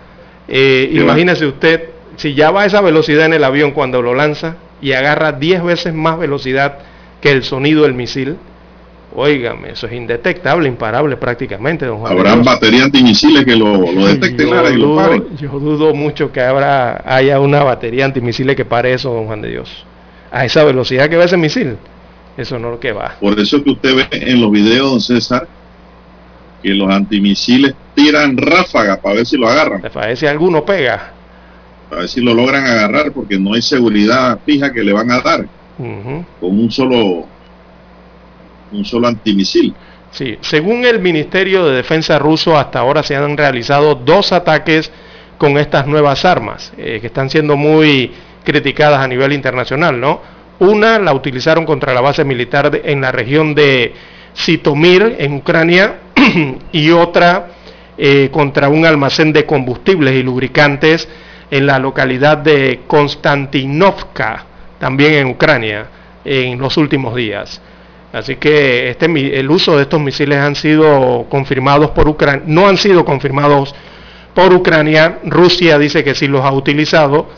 eh, va. imagínese usted, si ya va a esa velocidad en el avión cuando lo lanza y agarra 10 veces más velocidad que el sonido del misil, óigame, eso es indetectable, imparable prácticamente, don Juan Habrán baterías antimisiles que lo, lo detecten Yo y lo dudo, paren. yo dudo mucho que habrá, haya una batería antimisiles que pare eso, don Juan de Dios. A esa velocidad que va ese misil. Eso no es lo que va. Por eso que usted ve en los videos, don César, que los antimisiles tiran ráfagas para ver si lo agarran, Para ver si alguno pega. para ver si lo logran agarrar, porque no hay seguridad fija que le van a dar con un solo un solo antimisil. Sí, según el Ministerio de Defensa ruso, hasta ahora se han realizado dos ataques con estas nuevas armas, eh, que están siendo muy criticadas a nivel internacional, ¿no? Una la utilizaron contra la base militar en la región de Sitomir, en Ucrania, y otra eh, contra un almacén de combustibles y lubricantes en la localidad de Konstantinovka, también en Ucrania, en los últimos días. Así que este, el uso de estos misiles han sido confirmados por Ucrania, no han sido confirmados por Ucrania. Rusia dice que sí los ha utilizado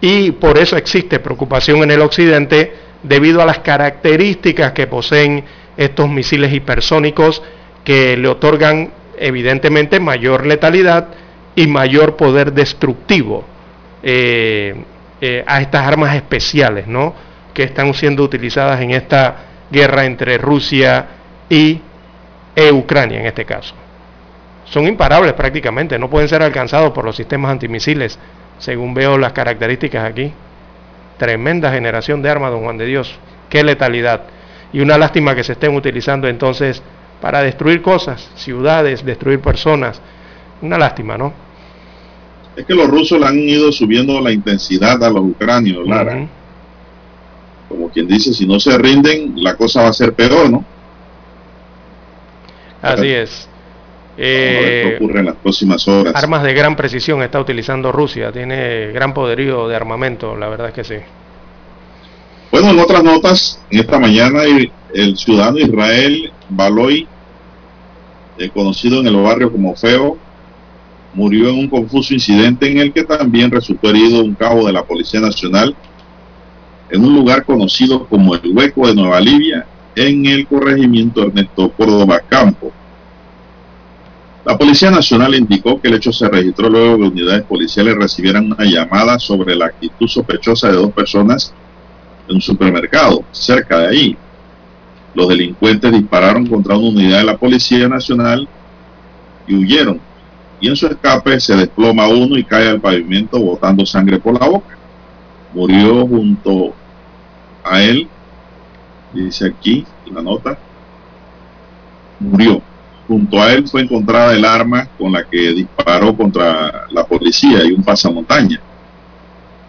y por eso existe preocupación en el occidente debido a las características que poseen estos misiles hipersónicos que le otorgan evidentemente mayor letalidad y mayor poder destructivo eh, eh, a estas armas especiales, ¿no? Que están siendo utilizadas en esta guerra entre Rusia y e Ucrania en este caso. Son imparables prácticamente, no pueden ser alcanzados por los sistemas antimisiles, según veo las características aquí. Tremenda generación de armas, don Juan de Dios. Qué letalidad. Y una lástima que se estén utilizando entonces para destruir cosas, ciudades, destruir personas. Una lástima, ¿no? Es que los rusos le han ido subiendo la intensidad a los ucranios, Lara. Como quien dice, si no se rinden, la cosa va a ser peor, ¿no? Así es. Qué Eh, ocurre en las próximas horas. armas de gran precisión está utilizando Rusia, tiene gran poderío de armamento, la verdad es que sí. Bueno, en otras notas, en esta mañana el, el ciudadano Israel Baloy, eh, conocido en el barrio como Feo, murió en un confuso incidente en el que también resultó herido un cabo de la Policía Nacional en un lugar conocido como el Hueco de Nueva Libia, en el corregimiento Ernesto Córdoba Campo. La Policía Nacional indicó que el hecho se registró luego que unidades policiales recibieran una llamada sobre la actitud sospechosa de dos personas en un supermercado cerca de ahí. Los delincuentes dispararon contra una unidad de la Policía Nacional y huyeron. Y en su escape se desploma uno y cae al pavimento botando sangre por la boca. Murió junto a él, dice aquí la nota, murió. Junto a él fue encontrada el arma con la que disparó contra la policía y un pasamontaña.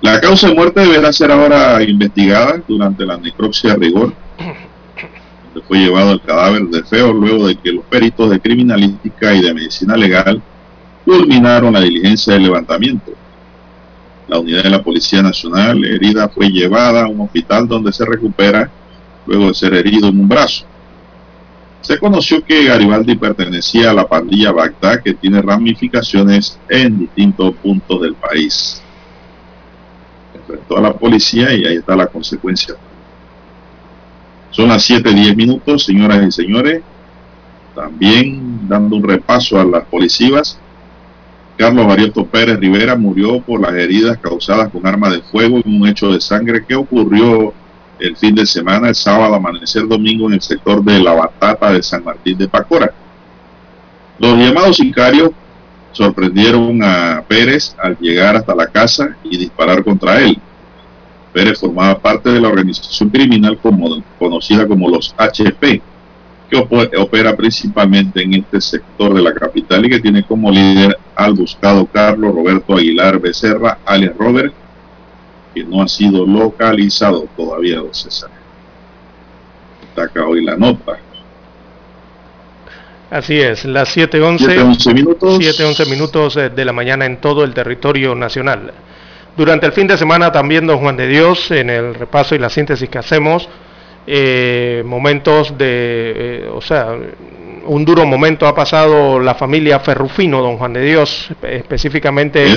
La causa de muerte deberá ser ahora investigada durante la necropsia rigor, donde fue llevado el cadáver de Feo luego de que los peritos de criminalística y de medicina legal culminaron la diligencia de levantamiento. La unidad de la Policía Nacional herida fue llevada a un hospital donde se recupera luego de ser herido en un brazo. Se conoció que Garibaldi pertenecía a la pandilla Bagdad que tiene ramificaciones en distintos puntos del país enfrentó a la policía y ahí está la consecuencia. Son las 7:10 minutos, señoras y señores. También dando un repaso a las policías. Carlos Barioto Pérez Rivera murió por las heridas causadas con arma de fuego en un hecho de sangre que ocurrió el fin de semana, el sábado, amanecer domingo, en el sector de La Batata de San Martín de Pacora. Los llamados sicarios sorprendieron a Pérez al llegar hasta la casa y disparar contra él. Pérez formaba parte de la organización criminal conocida como los HP, que opera principalmente en este sector de la capital y que tiene como líder al buscado Carlos Roberto Aguilar Becerra, alias Robert, que no ha sido localizado todavía, don César. Destaca hoy la nota. Así es, las 7.11 minutos. 7.11 minutos eh, de la mañana en todo el territorio nacional. Durante el fin de semana también, don Juan de Dios, en el repaso y la síntesis que hacemos, eh, momentos de, eh, o sea, un duro momento ha pasado la familia Ferrufino, don Juan de Dios, específicamente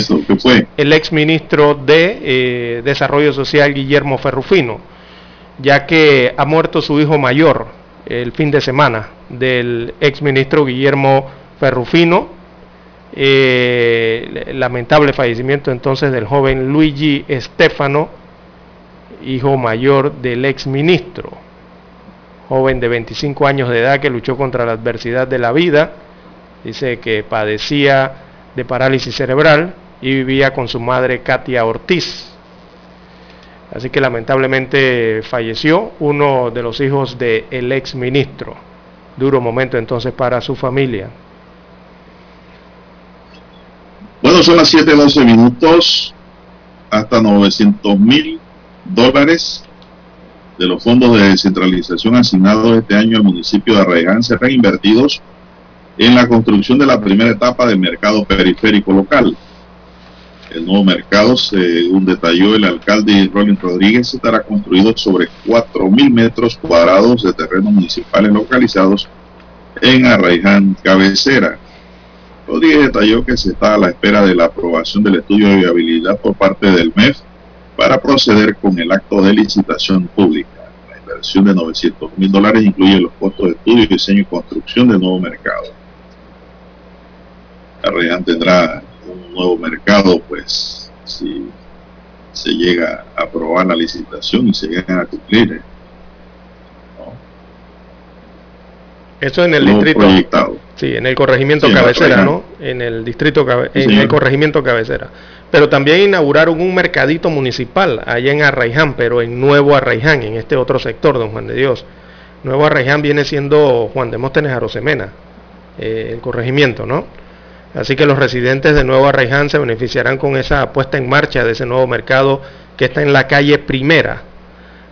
el ex ministro de Desarrollo Social Guillermo Ferrufino, ya que ha muerto su hijo mayor el fin de semana del exministro Guillermo Ferrufino. Eh, lamentable fallecimiento entonces del joven Luigi Stefano, hijo mayor del exministro, joven de 25 años de edad que luchó contra la adversidad de la vida, dice que padecía de parálisis cerebral y vivía con su madre Katia Ortiz. Así que lamentablemente falleció uno de los hijos del ex ministro. Duro momento entonces para su familia. Bueno, son las 7 12 minutos. Hasta 900 mil dólares de los fondos de descentralización asignados este año al municipio de Arraiján serán invertidos en la construcción de la primera etapa del mercado periférico local. El nuevo mercado, según detalló el alcalde Rolín Rodríguez, estará construido sobre 4.000 metros cuadrados de terrenos municipales localizados en Arraiján Cabecera. Rodríguez detalló que se está a la espera de la aprobación del estudio de viabilidad por parte del MEF para proceder con el acto de licitación pública. La inversión de 900 mil dólares incluye los costos de estudio, diseño y construcción del nuevo mercado. Arraiján tendrá nuevo mercado, pues si se llega a aprobar la licitación y se llegan a cumplir. ¿eh? Eso en el distrito. Sí, en el corregimiento cabecera, ¿no? En el distrito, en el corregimiento cabecera. Pero también inauguraron un mercadito municipal allá en Arraiján, pero en Nuevo Arraiján, en este otro sector, don Juan de Dios. Nuevo Arraiján viene siendo Juan de Móstenes Arosemena, eh, el corregimiento, ¿no? Así que los residentes de Nuevo Arraiján se beneficiarán con esa puesta en marcha de ese nuevo mercado que está en la calle Primera.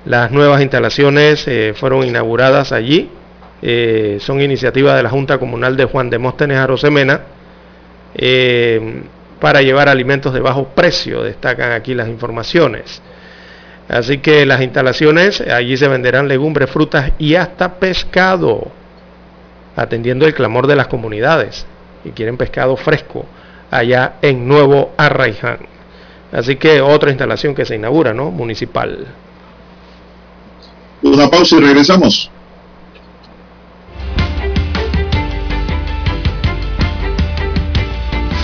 Las nuevas instalaciones eh, fueron inauguradas allí. Eh, son iniciativas de la Junta Comunal de Juan de Móstenes Arosemena para llevar alimentos de bajo precio, destacan aquí las informaciones. Así que las instalaciones, allí se venderán legumbres, frutas y hasta pescado, atendiendo el clamor de las comunidades y quieren pescado fresco allá en Nuevo Arraiján. Así que otra instalación que se inaugura, ¿no? Municipal. Una pausa y regresamos.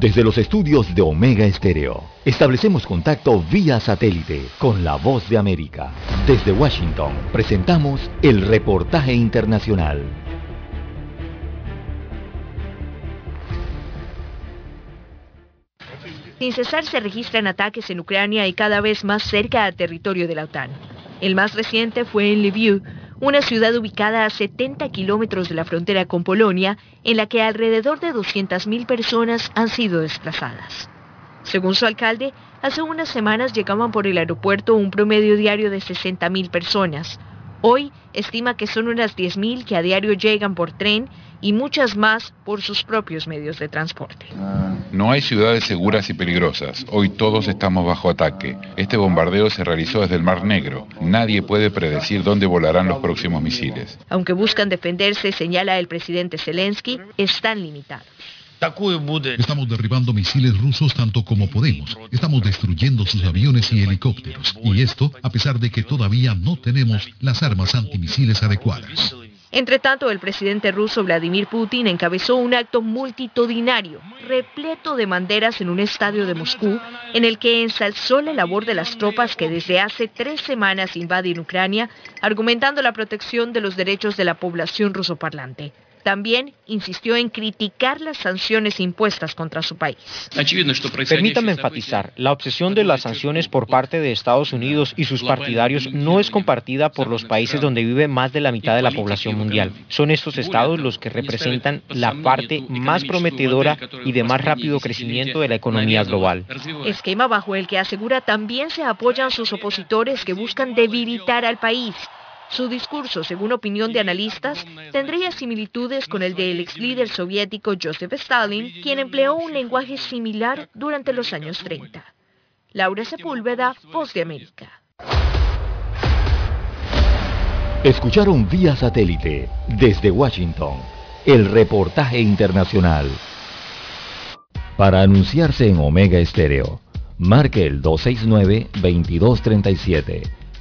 Desde los estudios de Omega Estéreo, establecemos contacto vía satélite con la voz de América. Desde Washington, presentamos el reportaje internacional. Sin cesar se registran ataques en Ucrania y cada vez más cerca al territorio de la OTAN. El más reciente fue en Lviv, una ciudad ubicada a 70 kilómetros de la frontera con Polonia, en la que alrededor de 200.000 personas han sido desplazadas. Según su alcalde, hace unas semanas llegaban por el aeropuerto un promedio diario de 60.000 personas. Hoy estima que son unas 10.000 que a diario llegan por tren y muchas más por sus propios medios de transporte. No hay ciudades seguras y peligrosas. Hoy todos estamos bajo ataque. Este bombardeo se realizó desde el Mar Negro. Nadie puede predecir dónde volarán los próximos misiles. Aunque buscan defenderse, señala el presidente Zelensky, están limitados. Estamos derribando misiles rusos tanto como podemos. Estamos destruyendo sus aviones y helicópteros. Y esto a pesar de que todavía no tenemos las armas antimisiles adecuadas. Entre tanto, el presidente ruso Vladimir Putin encabezó un acto multitudinario, repleto de banderas en un estadio de Moscú, en el que ensalzó la labor de las tropas que desde hace tres semanas invaden Ucrania, argumentando la protección de los derechos de la población rusoparlante. También insistió en criticar las sanciones impuestas contra su país. Permítame enfatizar, la obsesión de las sanciones por parte de Estados Unidos y sus partidarios no es compartida por los países donde vive más de la mitad de la población mundial. Son estos estados los que representan la parte más prometedora y de más rápido crecimiento de la economía global. Esquema bajo el que asegura también se apoyan sus opositores que buscan debilitar al país. Su discurso, según opinión de analistas, tendría similitudes con el del ex líder soviético Joseph Stalin, quien empleó un lenguaje similar durante los años 30. Laura Sepúlveda, Voz de América. Escucharon vía satélite desde Washington el reportaje internacional. Para anunciarse en Omega Estéreo, marque el 269-2237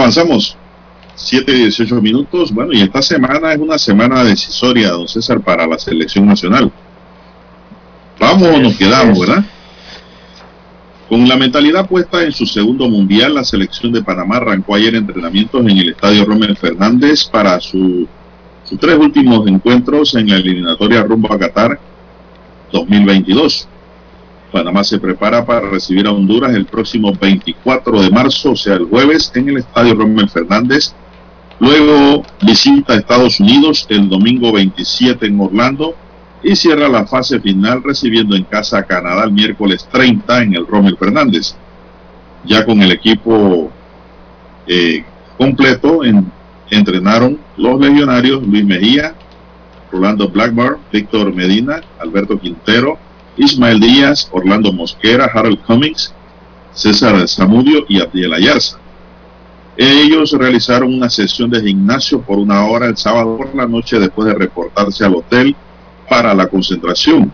Avanzamos. 7 y 18 minutos. Bueno, y esta semana es una semana decisoria, don César, para la selección nacional. Vamos o nos quedamos, ¿verdad? Con la mentalidad puesta en su segundo mundial, la selección de Panamá arrancó ayer entrenamientos en el estadio Romel Fernández para su, sus tres últimos encuentros en la eliminatoria rumbo a Qatar 2022. Panamá se prepara para recibir a Honduras el próximo 24 de marzo, o sea, el jueves, en el estadio Romel Fernández Luego visita Estados Unidos el domingo 27 en Orlando y cierra la fase final recibiendo en casa a Canadá el miércoles 30 en el Rommel Fernández. Ya con el equipo eh, completo entrenaron los legionarios Luis Mejía, Rolando Blackburn, Víctor Medina, Alberto Quintero, Ismael Díaz, Orlando Mosquera, Harold Cummings, César Zamudio y Abdiel Ayarza. Ellos realizaron una sesión de gimnasio por una hora el sábado por la noche después de reportarse al hotel para la concentración.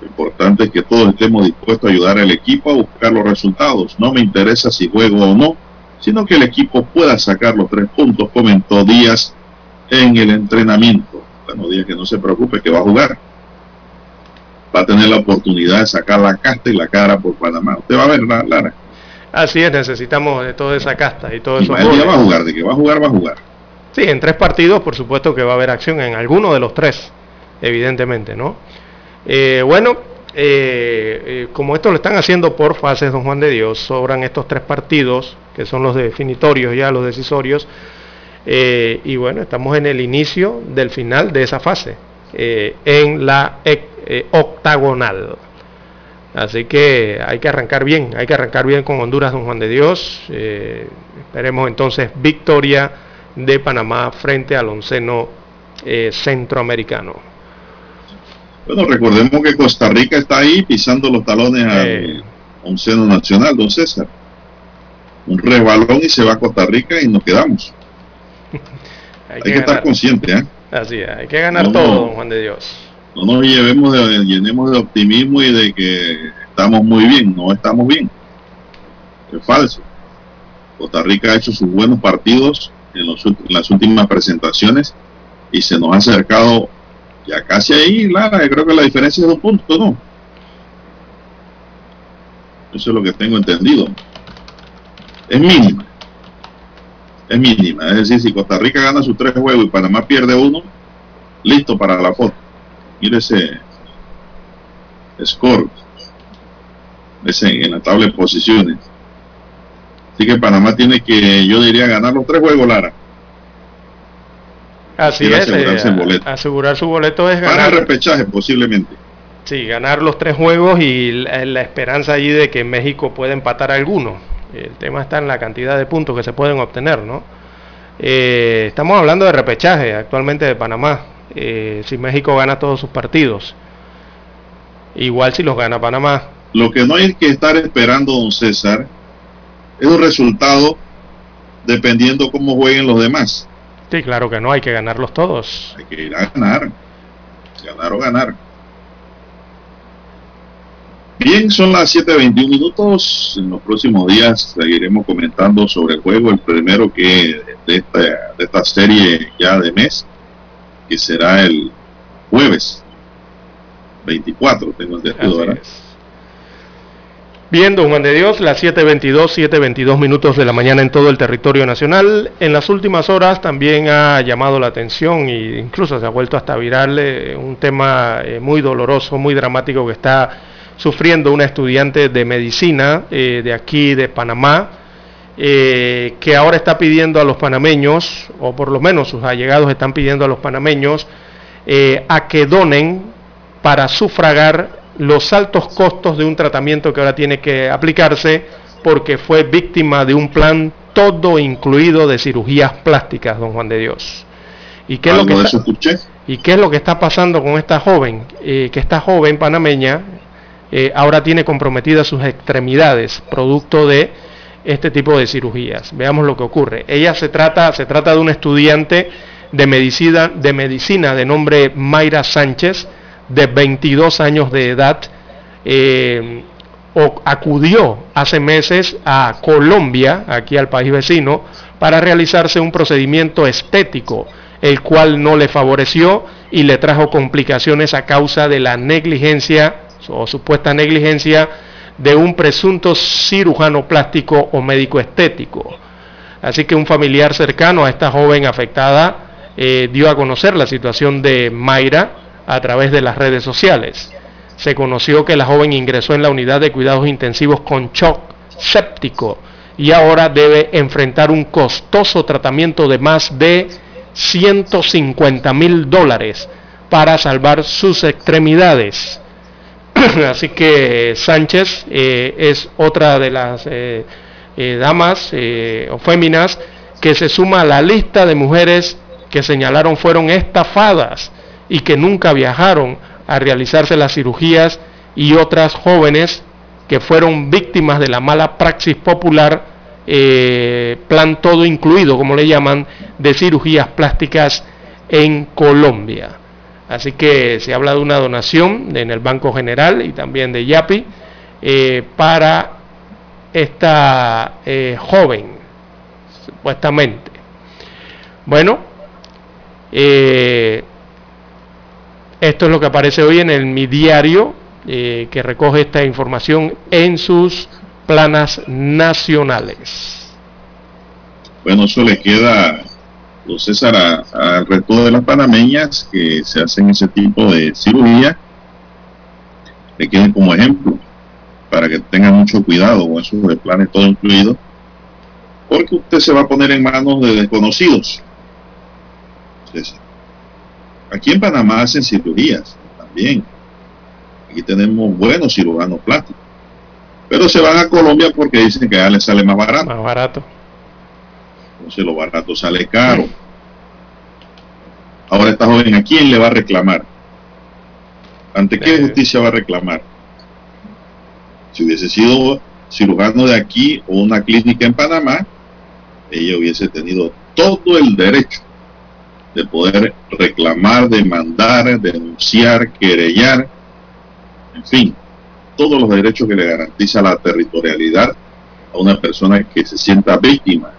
Lo importante es que todos estemos dispuestos a ayudar al equipo a buscar los resultados. No me interesa si juego o no, sino que el equipo pueda sacar los tres puntos, comentó Díaz en el entrenamiento. Díaz que no se preocupe, que va a jugar. Va a tener la oportunidad de sacar la casta y la cara por Panamá. Usted va a ver, Lara. Así es, necesitamos de toda esa casta y todo eso. va a jugar, de que va a jugar, va a jugar. Sí, en tres partidos, por supuesto que va a haber acción en alguno de los tres, evidentemente, ¿no? Eh, bueno, eh, eh, como esto lo están haciendo por fases, don Juan de Dios, sobran estos tres partidos, que son los definitorios ya, los decisorios, y bueno, estamos en el inicio del final de esa fase, en la octagonal. Así que hay que arrancar bien, hay que arrancar bien con Honduras, don Juan de Dios. Eh, esperemos entonces victoria de Panamá frente al onceno eh, centroamericano. Bueno, recordemos que Costa Rica está ahí pisando los talones al eh. onceno nacional, don César. Un resbalón y se va a Costa Rica y nos quedamos. hay, que, estar consciente, ¿eh? Así es, hay que ganar todo, don Juan de Dios no nos llevemos de, llenemos de optimismo y de que estamos muy bien, no estamos bien. Es falso. Costa Rica ha hecho sus buenos partidos en, las últimas presentaciones y se nos ha acercado ya casi ahí, Lara, creo que la diferencia es de un punto, ¿no? Eso es lo que tengo entendido. Es mínima. Es mínima. Es decir, si Costa Rica gana sus tres juegos y Panamá pierde uno, listo para la foto mire ese score ese, en la tabla de posiciones. Así que Panamá tiene que, yo diría, ganar los tres juegos, Lara. Así es, eh, asegurar su boleto es ganar. Para el repechaje posiblemente. Sí, ganar los tres juegos y la, esperanza allí de que México pueda empatar alguno. El tema está en la cantidad de puntos que se pueden obtener, ¿no? Eh, estamos hablando de repechaje actualmente de Panamá. Eh, si México gana todos sus partidos. Igual si los gana Panamá. Lo que no hay que estar esperando, don César, es un resultado dependiendo cómo jueguen los demás. Sí, claro que no, hay que ganarlos todos. Hay que ir a ganar. Ganar o ganar. Bien, son las 7.21 minutos. En los próximos días seguiremos comentando sobre el juego, el primero que de esta, de esta serie ya de mes, que será el jueves 24, tengo entendido, ¿verdad? Bien, don Juan de Dios, las 7.22, 7.22 minutos de la mañana en todo el territorio nacional. En las últimas horas también ha llamado la atención e incluso se ha vuelto hasta viral eh, un tema eh, muy doloroso, muy dramático que está sufriendo una estudiante de medicina eh, de aquí de Panamá, que ahora está pidiendo a los panameños, o por lo menos sus allegados están pidiendo a los panameños, a que donen para sufragar los altos costos de un tratamiento que ahora tiene que aplicarse porque fue víctima de un plan todo incluido de cirugías plásticas, don Juan de Dios. ¿Y qué, es lo que, está, ¿y qué es lo que está pasando con esta joven? Eh, que esta joven panameña eh, ahora tiene comprometidas sus extremidades, producto de este tipo de cirugías. Veamos lo que ocurre. Ella se trata, se trata de una estudiante de medicina, de medicina de nombre Mayra Sánchez, de 22 años de edad eh, acudió hace meses a Colombia, aquí al país vecino, para realizarse un procedimiento estético, el cual no le favoreció y le trajo complicaciones a causa de la negligencia o supuesta negligencia de un presunto cirujano plástico o médico estético. Así que un familiar cercano a esta joven afectada eh, dio a conocer la situación de Mayra, a través de las redes sociales. Se conoció que la joven ingresó en la unidad de cuidados intensivos con shock séptico y ahora debe enfrentar un costoso tratamiento de más de 150 mil dólares para salvar sus extremidades. Así que Sánchez eh, es otra de las eh, eh, damas o féminas que se suma a la lista de mujeres que señalaron fueron estafadas y que nunca viajaron a realizarse las cirugías y otras jóvenes que fueron víctimas de la mala praxis popular, plan todo incluido, como le llaman, de cirugías plásticas en Colombia. Así que se habla de una donación en el Banco General y también de YAPI eh, para esta eh, joven, supuestamente. Bueno, esto es lo que aparece hoy en el Mi Diario, eh, que recoge esta información en sus planas nacionales. Bueno, eso le queda, César, al resto de las panameñas que se hacen ese tipo de cirugía, le queden como ejemplo para que tengan mucho cuidado con esos de planes todo incluido, porque usted se va a poner en manos de desconocidos. Aquí en Panamá hacen cirugías también. Aquí tenemos buenos cirujanos plásticos. Pero se van a Colombia porque dicen que ya les sale más barato. Más barato. Entonces lo barato sale caro. Ahora esta joven, ¿a quién le va a reclamar? ¿Ante qué justicia va a reclamar? Si hubiese sido cirujano de aquí o una clínica en Panamá, ella hubiese tenido todo el derecho de poder reclamar, demandar, denunciar, querellar, en fin, todos los derechos que le garantiza la territorialidad a una persona que se sienta víctima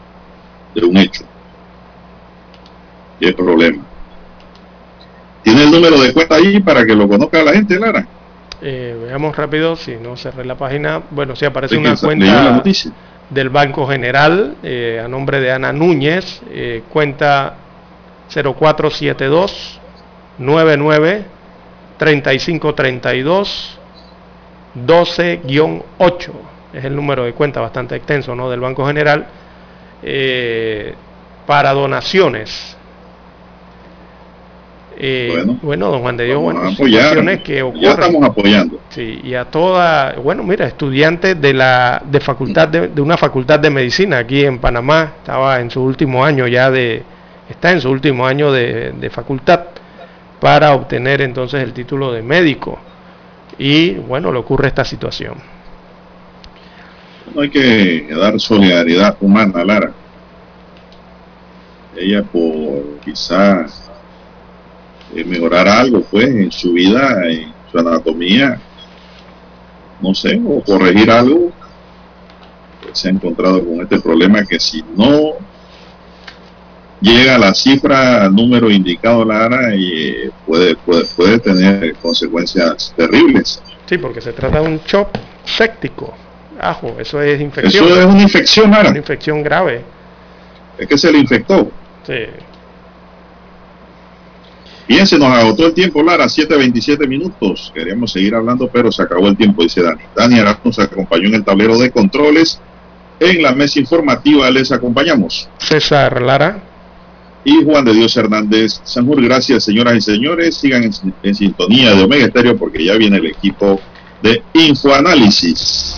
de un hecho. ¿Qué problema? ¿Tiene el número de cuenta ahí para que lo conozca la gente, Lara? Eh, veamos rápido, si no cerré la página. Bueno, si aparece una cuenta del Banco General eh, a nombre de Ana Núñez, eh, cuenta 0472 99 3532 12-8 es el número de cuenta bastante extenso ¿no? del Banco General eh, para donaciones Eh, bueno, don Juan de Dios, bueno, situaciones que ocurren. Ya estamos apoyando. Sí, y a toda, bueno, mira, estudiantes de la de facultad de, de, una facultad de medicina aquí en Panamá, estaba en su último año ya de, está en su último año de, de facultad para obtener entonces el título de médico. Y bueno, le ocurre esta situación. No hay que dar solidaridad humana, Lara. Ella por quizás eh, mejorar algo pues en su vida, en su anatomía, no sé, o corregir algo, pues, se ha encontrado con este problema que si no llega a la cifra, número indicado Lara, y eh, puede, puede, puede tener consecuencias terribles. Sí, porque se trata de un shock séptico. Ajo, eso es infección. Eso es una infección, Lara. Una infección grave. Es que se le infectó. Sí. Bien, se nos agotó el tiempo, Lara, 7.27 minutos. Queríamos seguir hablando, pero se acabó el tiempo, dice Dani. Dani Araz nos acompañó en el tablero de controles. En la mesa informativa les acompañamos. César Lara. Y Juan de Dios Hernández Sanjur. Gracias, señoras y señores. Sigan en, en sintonía de Omega Estéreo porque ya viene el equipo de Infoanálisis.